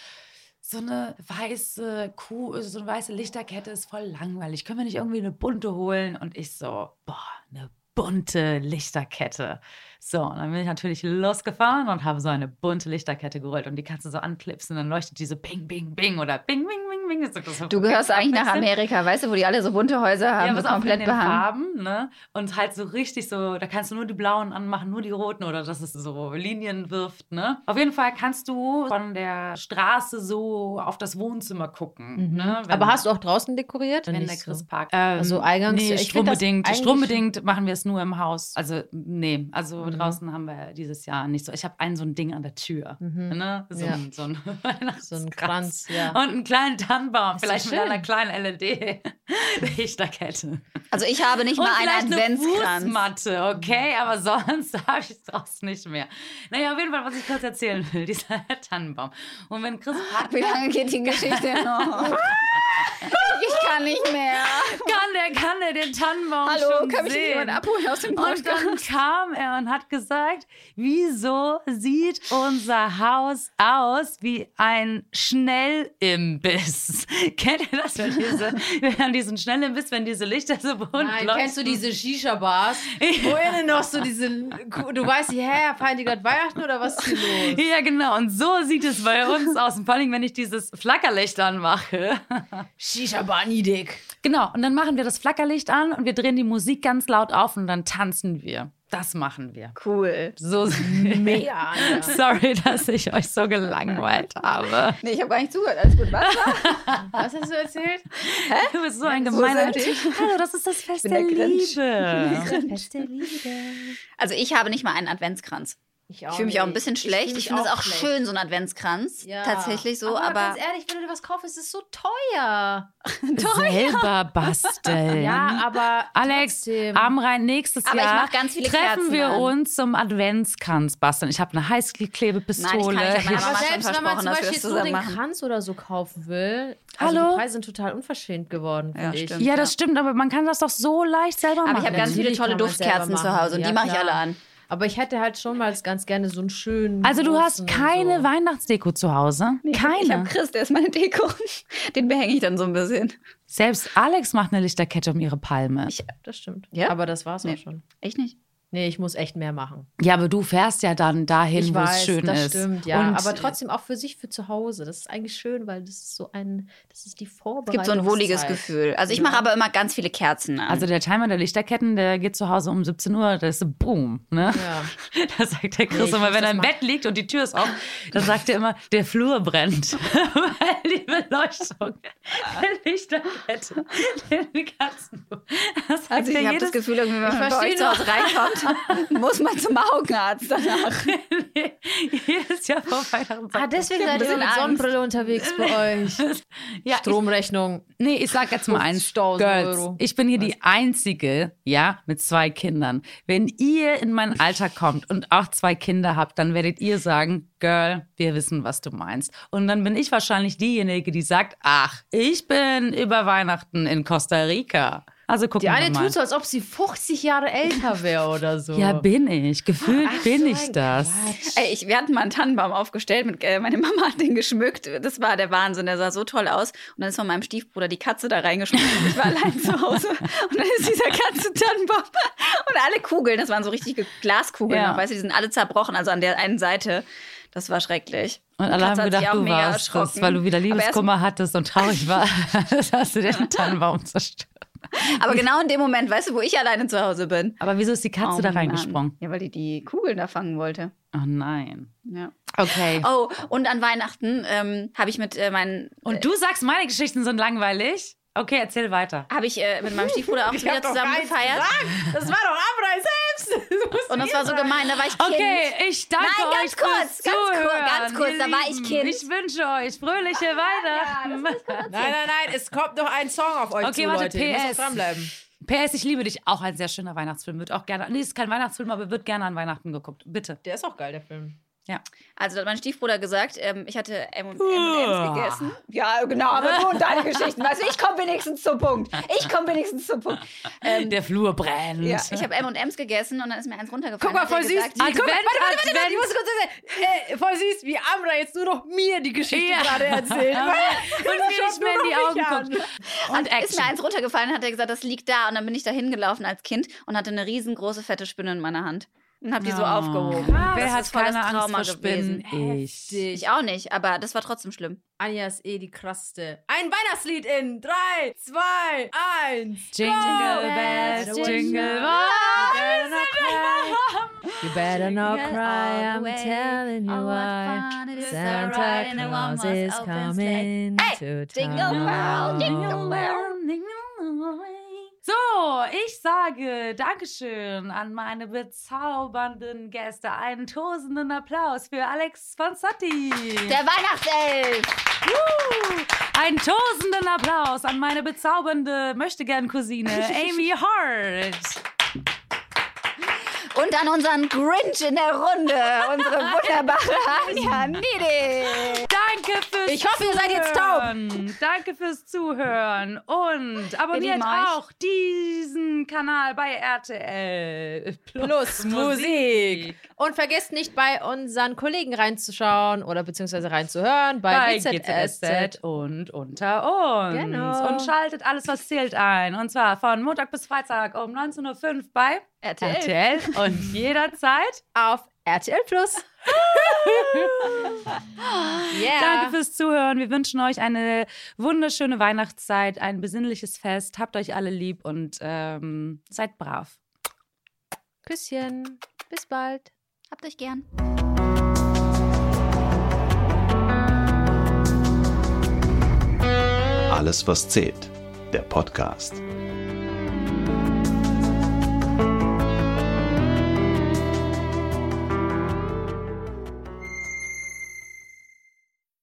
Speaker 1: so eine weiße Kuh, so eine weiße Lichterkette ist voll langweilig. Können wir nicht irgendwie eine bunte holen? Und ich so, boah, eine bunte Lichterkette. So, und dann bin ich natürlich losgefahren und habe so eine bunte Lichterkette geholt. Und die kannst du so anklipsen, dann leuchtet diese Bing, Bing, Bing oder Bing, Bing, Bing, Bing. Ist so
Speaker 4: Du gehörst eigentlich nach. Amerika, weißt du, wo die alle so bunte Häuser haben,
Speaker 1: Ja, auch
Speaker 4: komplett behangen.
Speaker 1: Farben, ne? Und halt so richtig so, da kannst du nur die blauen anmachen, nur die roten oder dass es so Linien wirft, ne? Auf jeden Fall kannst du von der Straße so auf das Wohnzimmer gucken, ne?
Speaker 2: Mhm. Aber hast du auch draußen dekoriert?
Speaker 1: wenn der
Speaker 2: so.
Speaker 1: Christpark. Ähm,
Speaker 2: Also eingangs-
Speaker 1: Nee, strombedingt. Strombedingt machen wir es nur im Haus. Also, nee, also
Speaker 2: Mhm.
Speaker 1: draußen haben wir dieses Jahr nicht so. Ich habe ein so ein Ding an der Tür.
Speaker 2: Mhm.
Speaker 1: Ne? So,
Speaker 2: Ja.
Speaker 1: ein, so ein *laughs*
Speaker 2: So ein Kranz, ja.
Speaker 1: Und einen kleinen Tannenbaum,
Speaker 2: Ist
Speaker 1: vielleicht mit einer kleinen LED-Lichterkette. *laughs*
Speaker 4: Also ich habe nicht
Speaker 1: Und
Speaker 4: mal einen
Speaker 1: eine
Speaker 4: Adventskranz.
Speaker 1: Fußmatte, okay? Aber sonst *laughs* habe ich es draußen nicht mehr. Naja, auf jeden Fall, was ich kurz erzählen will, dieser Tannenbaum. Und wenn Chris Park
Speaker 4: Wie lange geht die Geschichte noch? ich kann nicht mehr.
Speaker 1: Der den Tannenbaum
Speaker 4: Hallo,
Speaker 1: schon
Speaker 4: kann mich
Speaker 1: sehen.
Speaker 4: jemand abholen aus dem
Speaker 1: Und dann
Speaker 4: Podcast?
Speaker 1: kam er und hat gesagt, wieso sieht unser Haus aus wie ein Schnellimbiss? *laughs* Kennt ihr das, wenn, diese, *laughs* wenn an diesen Schnellimbiss, wenn diese Lichter so bunt
Speaker 2: Nein,
Speaker 1: leuchten?
Speaker 2: kennst du diese Shisha-Bars? Wo innen noch so diese. Du weißt hä, feiern die gerade Weihnachten oder was ist hier los?
Speaker 1: Ja, genau. Und so sieht es bei uns aus. Und vor allem, wenn ich dieses Flackerlicht anmache.
Speaker 2: Shisha-Bar Niedek.
Speaker 1: Genau. Und dann machen wir das Flackerlicht an und wir drehen die Musik ganz laut auf und dann tanzen wir. Das machen wir.
Speaker 4: Cool.
Speaker 1: So *laughs*
Speaker 2: Mega.
Speaker 1: Sorry, dass ich euch so gelangweilt habe.
Speaker 4: Nee, ich habe gar nicht zugehört. Alles gut, was?
Speaker 2: Was hast du erzählt?
Speaker 1: Du bist so ein
Speaker 4: So
Speaker 1: gemeiner
Speaker 4: ich.
Speaker 1: Hallo, das ist das Fest der,
Speaker 4: der.
Speaker 1: Liebe.
Speaker 2: Fest der Liebe.
Speaker 4: Also ich habe nicht mal einen Adventskranz.
Speaker 2: Ich,
Speaker 4: Ich fühle mich auch ein bisschen schlecht. Ich,
Speaker 2: mich
Speaker 4: finde es auch
Speaker 2: schlecht.
Speaker 4: schön, so ein Adventskranz.
Speaker 2: Ja.
Speaker 4: Tatsächlich so,
Speaker 2: aber,
Speaker 4: aber.
Speaker 2: ganz ehrlich, wenn du dir was kaufst, ist es so teuer. *laughs*
Speaker 1: Selber basteln.
Speaker 2: Ja, aber
Speaker 1: Alex,
Speaker 2: trotzdem.
Speaker 1: Amrein, nächstes
Speaker 4: Aber ich
Speaker 1: Jahr
Speaker 4: mach ganz viele
Speaker 1: treffen
Speaker 4: Kerzen
Speaker 1: wir
Speaker 4: an.
Speaker 1: uns zum Adventskranz basteln. Ich habe eine Heißklebepistole.
Speaker 4: Nein, ich kann nicht,
Speaker 1: Hier-
Speaker 4: aber
Speaker 2: aber selbst wenn man zum Beispiel so den
Speaker 4: zusammen machen.
Speaker 2: Kranz oder so kaufen will, also
Speaker 1: Hallo?
Speaker 2: die Preise sind total unverschämt geworden,
Speaker 4: Ja,
Speaker 2: finde ich.
Speaker 4: stimmt.
Speaker 1: ja, das stimmt, aber man kann das doch so leicht selber
Speaker 4: Aber
Speaker 1: machen.
Speaker 4: ich habe ganz viele tolle Duftkerzen zu. Hause und die mache ich alle an.
Speaker 2: Aber ich hätte halt schon mal ganz gerne so einen schönen.
Speaker 1: also du hast keine
Speaker 2: so.
Speaker 1: Weihnachtsdeko zu Hause?
Speaker 4: Ich habe
Speaker 1: Keine.
Speaker 4: Chris, der ist meine Deko. *laughs* Den behänge ich dann so ein bisschen.
Speaker 1: Selbst Alex macht eine Lichterkette um ihre Palme.
Speaker 4: Ich,
Speaker 2: Das stimmt.
Speaker 4: Ja?
Speaker 2: Aber das war's
Speaker 4: Nee.
Speaker 2: auch schon.
Speaker 4: echt nicht.
Speaker 2: Nee, ich muss echt mehr machen.
Speaker 1: ja, aber du fährst ja dann dahin, wo es schön
Speaker 2: das
Speaker 1: ist.
Speaker 2: stimmt, ja.
Speaker 1: Und
Speaker 2: aber trotzdem auch für sich, für zu Hause. Das ist eigentlich schön, weil das ist so ein, das ist die
Speaker 4: Es
Speaker 2: Vorbereitung.
Speaker 4: gibt so ein wohliges Gefühl. Also ich mache aber immer ganz viele Kerzen an.
Speaker 1: Also der Timer der Lichterketten, der geht zu Hause um 17 Uhr, das ist so boom, ne?
Speaker 2: Ja. *laughs*
Speaker 1: Da sagt der Chris
Speaker 2: Nee,
Speaker 1: immer, wenn er
Speaker 2: das
Speaker 1: im. Bett liegt und die Tür ist auf, dann sagt er immer, der Flur brennt. *laughs* Weil die Beleuchtung der Lichterkette den. Das sagt
Speaker 4: Also ich habe
Speaker 1: jedes
Speaker 4: das Gefühl, irgendwie, wenn
Speaker 2: Ich
Speaker 4: man bei euch zu Hause reinkommt, *laughs* muss man zum Augenarzt danach. *laughs*
Speaker 1: jedes Jahr vor Weihnachten.
Speaker 2: Ah, deswegen
Speaker 4: Ich
Speaker 2: seid ihr
Speaker 4: Angst.
Speaker 2: Sonnenbrille unterwegs bei euch. *laughs*
Speaker 1: ja, ich,
Speaker 2: Stromrechnung.
Speaker 1: nee, ich sag jetzt mal eins.
Speaker 2: 50.000
Speaker 1: Girls,
Speaker 2: Euro.
Speaker 1: ich bin hier die Einzige, ja, mit zwei Kindern. Wenn ihr in mein Alter kommt und auch zwei Kinder habt, dann werdet ihr sagen, Girl, wir wissen, was du meinst. Und dann bin ich wahrscheinlich diejenige, die sagt, ach, ich bin über Weihnachten in Costa Rica. Also gucken
Speaker 2: Die
Speaker 1: wir
Speaker 2: eine
Speaker 1: mal.
Speaker 2: tut so, als ob sie 50 Jahre älter wäre oder so.
Speaker 1: ja, bin ich. Gefühlt
Speaker 2: Ach,
Speaker 1: bin
Speaker 2: so
Speaker 1: ich das.
Speaker 2: Quatsch.
Speaker 4: Ey, ich, wir hatten mal einen Tannenbaum aufgestellt. Mit, äh, meine Mama hat den geschmückt. Das war der Wahnsinn. Der sah so toll aus. Und dann ist von meinem Stiefbruder die Katze da reingeschmissen. Ich war allein zu Hause. Und dann ist dieser ganze Tannenbaum. Und alle Kugeln, das waren so richtige Glaskugeln.
Speaker 1: Ja.
Speaker 4: noch, Weißt du, die sind alle zerbrochen. Also an der einen Seite. Das war schrecklich.
Speaker 1: Und alle
Speaker 4: Katze
Speaker 1: haben gedacht, du warst das,
Speaker 4: erschrocken.
Speaker 1: weil du wieder Liebeskummer hattest und traurig warst. *laughs* hast du den *laughs* Tannenbaum zerstört. *laughs*
Speaker 4: Aber genau in dem Moment, weißt du, wo ich alleine zu Hause bin.
Speaker 1: Aber wieso ist die Katze
Speaker 4: Oh
Speaker 1: da
Speaker 4: Mann.
Speaker 1: reingesprungen?
Speaker 4: Ja, weil die die Kugeln da fangen wollte.
Speaker 1: Oh nein.
Speaker 4: Ja.
Speaker 1: Okay.
Speaker 4: Oh, und an Weihnachten ähm, habe ich mit äh, meinen
Speaker 1: Und du sagst, meine Geschichten sind langweilig? Okay, erzähl weiter.
Speaker 4: habe ich äh, mit meinem Stiefbruder auch *laughs* wieder zusammen gefeiert.
Speaker 2: Das war doch Amrei selbst. *laughs*
Speaker 4: Und das war so gemein, da war ich Kind.
Speaker 1: Okay, ich danke
Speaker 4: Nein, ganz
Speaker 1: euch
Speaker 4: kurz,
Speaker 1: fürs
Speaker 4: ganz kurz, ganz kurz, da war ich. Kind.
Speaker 1: Ich wünsche euch fröhliche *laughs* Weihnachten.
Speaker 5: Nein, nein, nein, es kommt noch ein Song auf euch
Speaker 1: Okay,
Speaker 5: zu,
Speaker 1: warte,
Speaker 5: Leute. Ihr müsst
Speaker 1: PS.
Speaker 5: dranbleiben.
Speaker 1: PS, ich liebe dich. Auch ein sehr schöner Weihnachtsfilm. Wird auch gerne. Nee, ist kein Weihnachtsfilm, aber wird gerne an Weihnachten geguckt. Bitte.
Speaker 5: Der ist auch geil, der Film.
Speaker 1: Ja.
Speaker 4: Also da hat mein Stiefbruder gesagt, ähm, ich hatte M&M's gegessen. Ja, genau, aber du und deine Geschichten. Weißt du, ich komme wenigstens zum Punkt. Ich komme wenigstens zum Punkt. Ähm,
Speaker 1: Der Flur brennt.
Speaker 4: ja, ich habe M&M's gegessen und dann ist mir eins runtergefallen.
Speaker 5: Guck mal, voll süß.
Speaker 4: gesagt,
Speaker 5: mal,
Speaker 1: Advent,
Speaker 5: warte, warte, warte, warte,
Speaker 1: Advent.
Speaker 5: ich muss kurz sagen, äh, voll süß, wie Amra jetzt nur noch mir die Geschichte
Speaker 1: Ja.
Speaker 5: gerade erzählt. *laughs*
Speaker 1: Und mir nicht mehr in die Augen guckt. Und
Speaker 4: hat, ist mir eins runtergefallen, hat er gesagt, das liegt da. Und dann bin ich da hingelaufen als Kind und hatte eine riesengroße, fette Spinne in meiner Hand. Und habe die so
Speaker 1: Oh.
Speaker 4: aufgehoben.
Speaker 1: Wer
Speaker 4: Das
Speaker 1: hat keine Angst
Speaker 4: Trauma
Speaker 1: vor Spinnen? Ich.
Speaker 4: Ich auch nicht, aber das war trotzdem schlimm.
Speaker 5: Anja ist eh die krasseste. Ein Weihnachtslied in 3, 2, 1.
Speaker 1: Jingle bells, jingle bells.
Speaker 2: You better not cry, I'm telling you why. Santa Claus is coming to
Speaker 4: Jingle
Speaker 2: town.
Speaker 4: bell, jingle bell.
Speaker 1: Sage Dankeschön an meine bezaubernden Gäste. Einen tosenden Applaus für Alex von Satti.
Speaker 4: Der Weihnachtself!
Speaker 1: Einen tosenden Applaus an meine bezaubernde Möchtegern-Cousine *laughs* Amy Hart.
Speaker 4: Und an unseren Grinch in der Runde, unsere *laughs* wunderbare Anja Niede.
Speaker 1: Danke fürs
Speaker 5: Ich hoffe, ihr seid jetzt taub.
Speaker 1: Danke fürs Zuhören. Und abonniert auch diesen Kanal bei RTL
Speaker 5: Plus Musik. Und vergesst nicht, bei unseren Kollegen reinzuschauen oder beziehungsweise reinzuhören bei,
Speaker 1: bei
Speaker 5: GZSZ.
Speaker 1: GZSZ und unter uns.
Speaker 5: Genau.
Speaker 1: Und schaltet alles, was zählt ein. Und zwar von Montag bis Freitag um 19.05 Uhr bei
Speaker 4: RTL.
Speaker 1: RTL und jederzeit.
Speaker 5: auf RTL Plus. *laughs* yeah.
Speaker 1: Danke fürs Zuhören. Wir wünschen euch eine wunderschöne Weihnachtszeit, ein besinnliches Fest. Habt euch alle lieb und ähm, seid brav.
Speaker 2: Küsschen. Bis bald.
Speaker 4: Habt euch gern.
Speaker 3: Alles, was zählt. Der Podcast.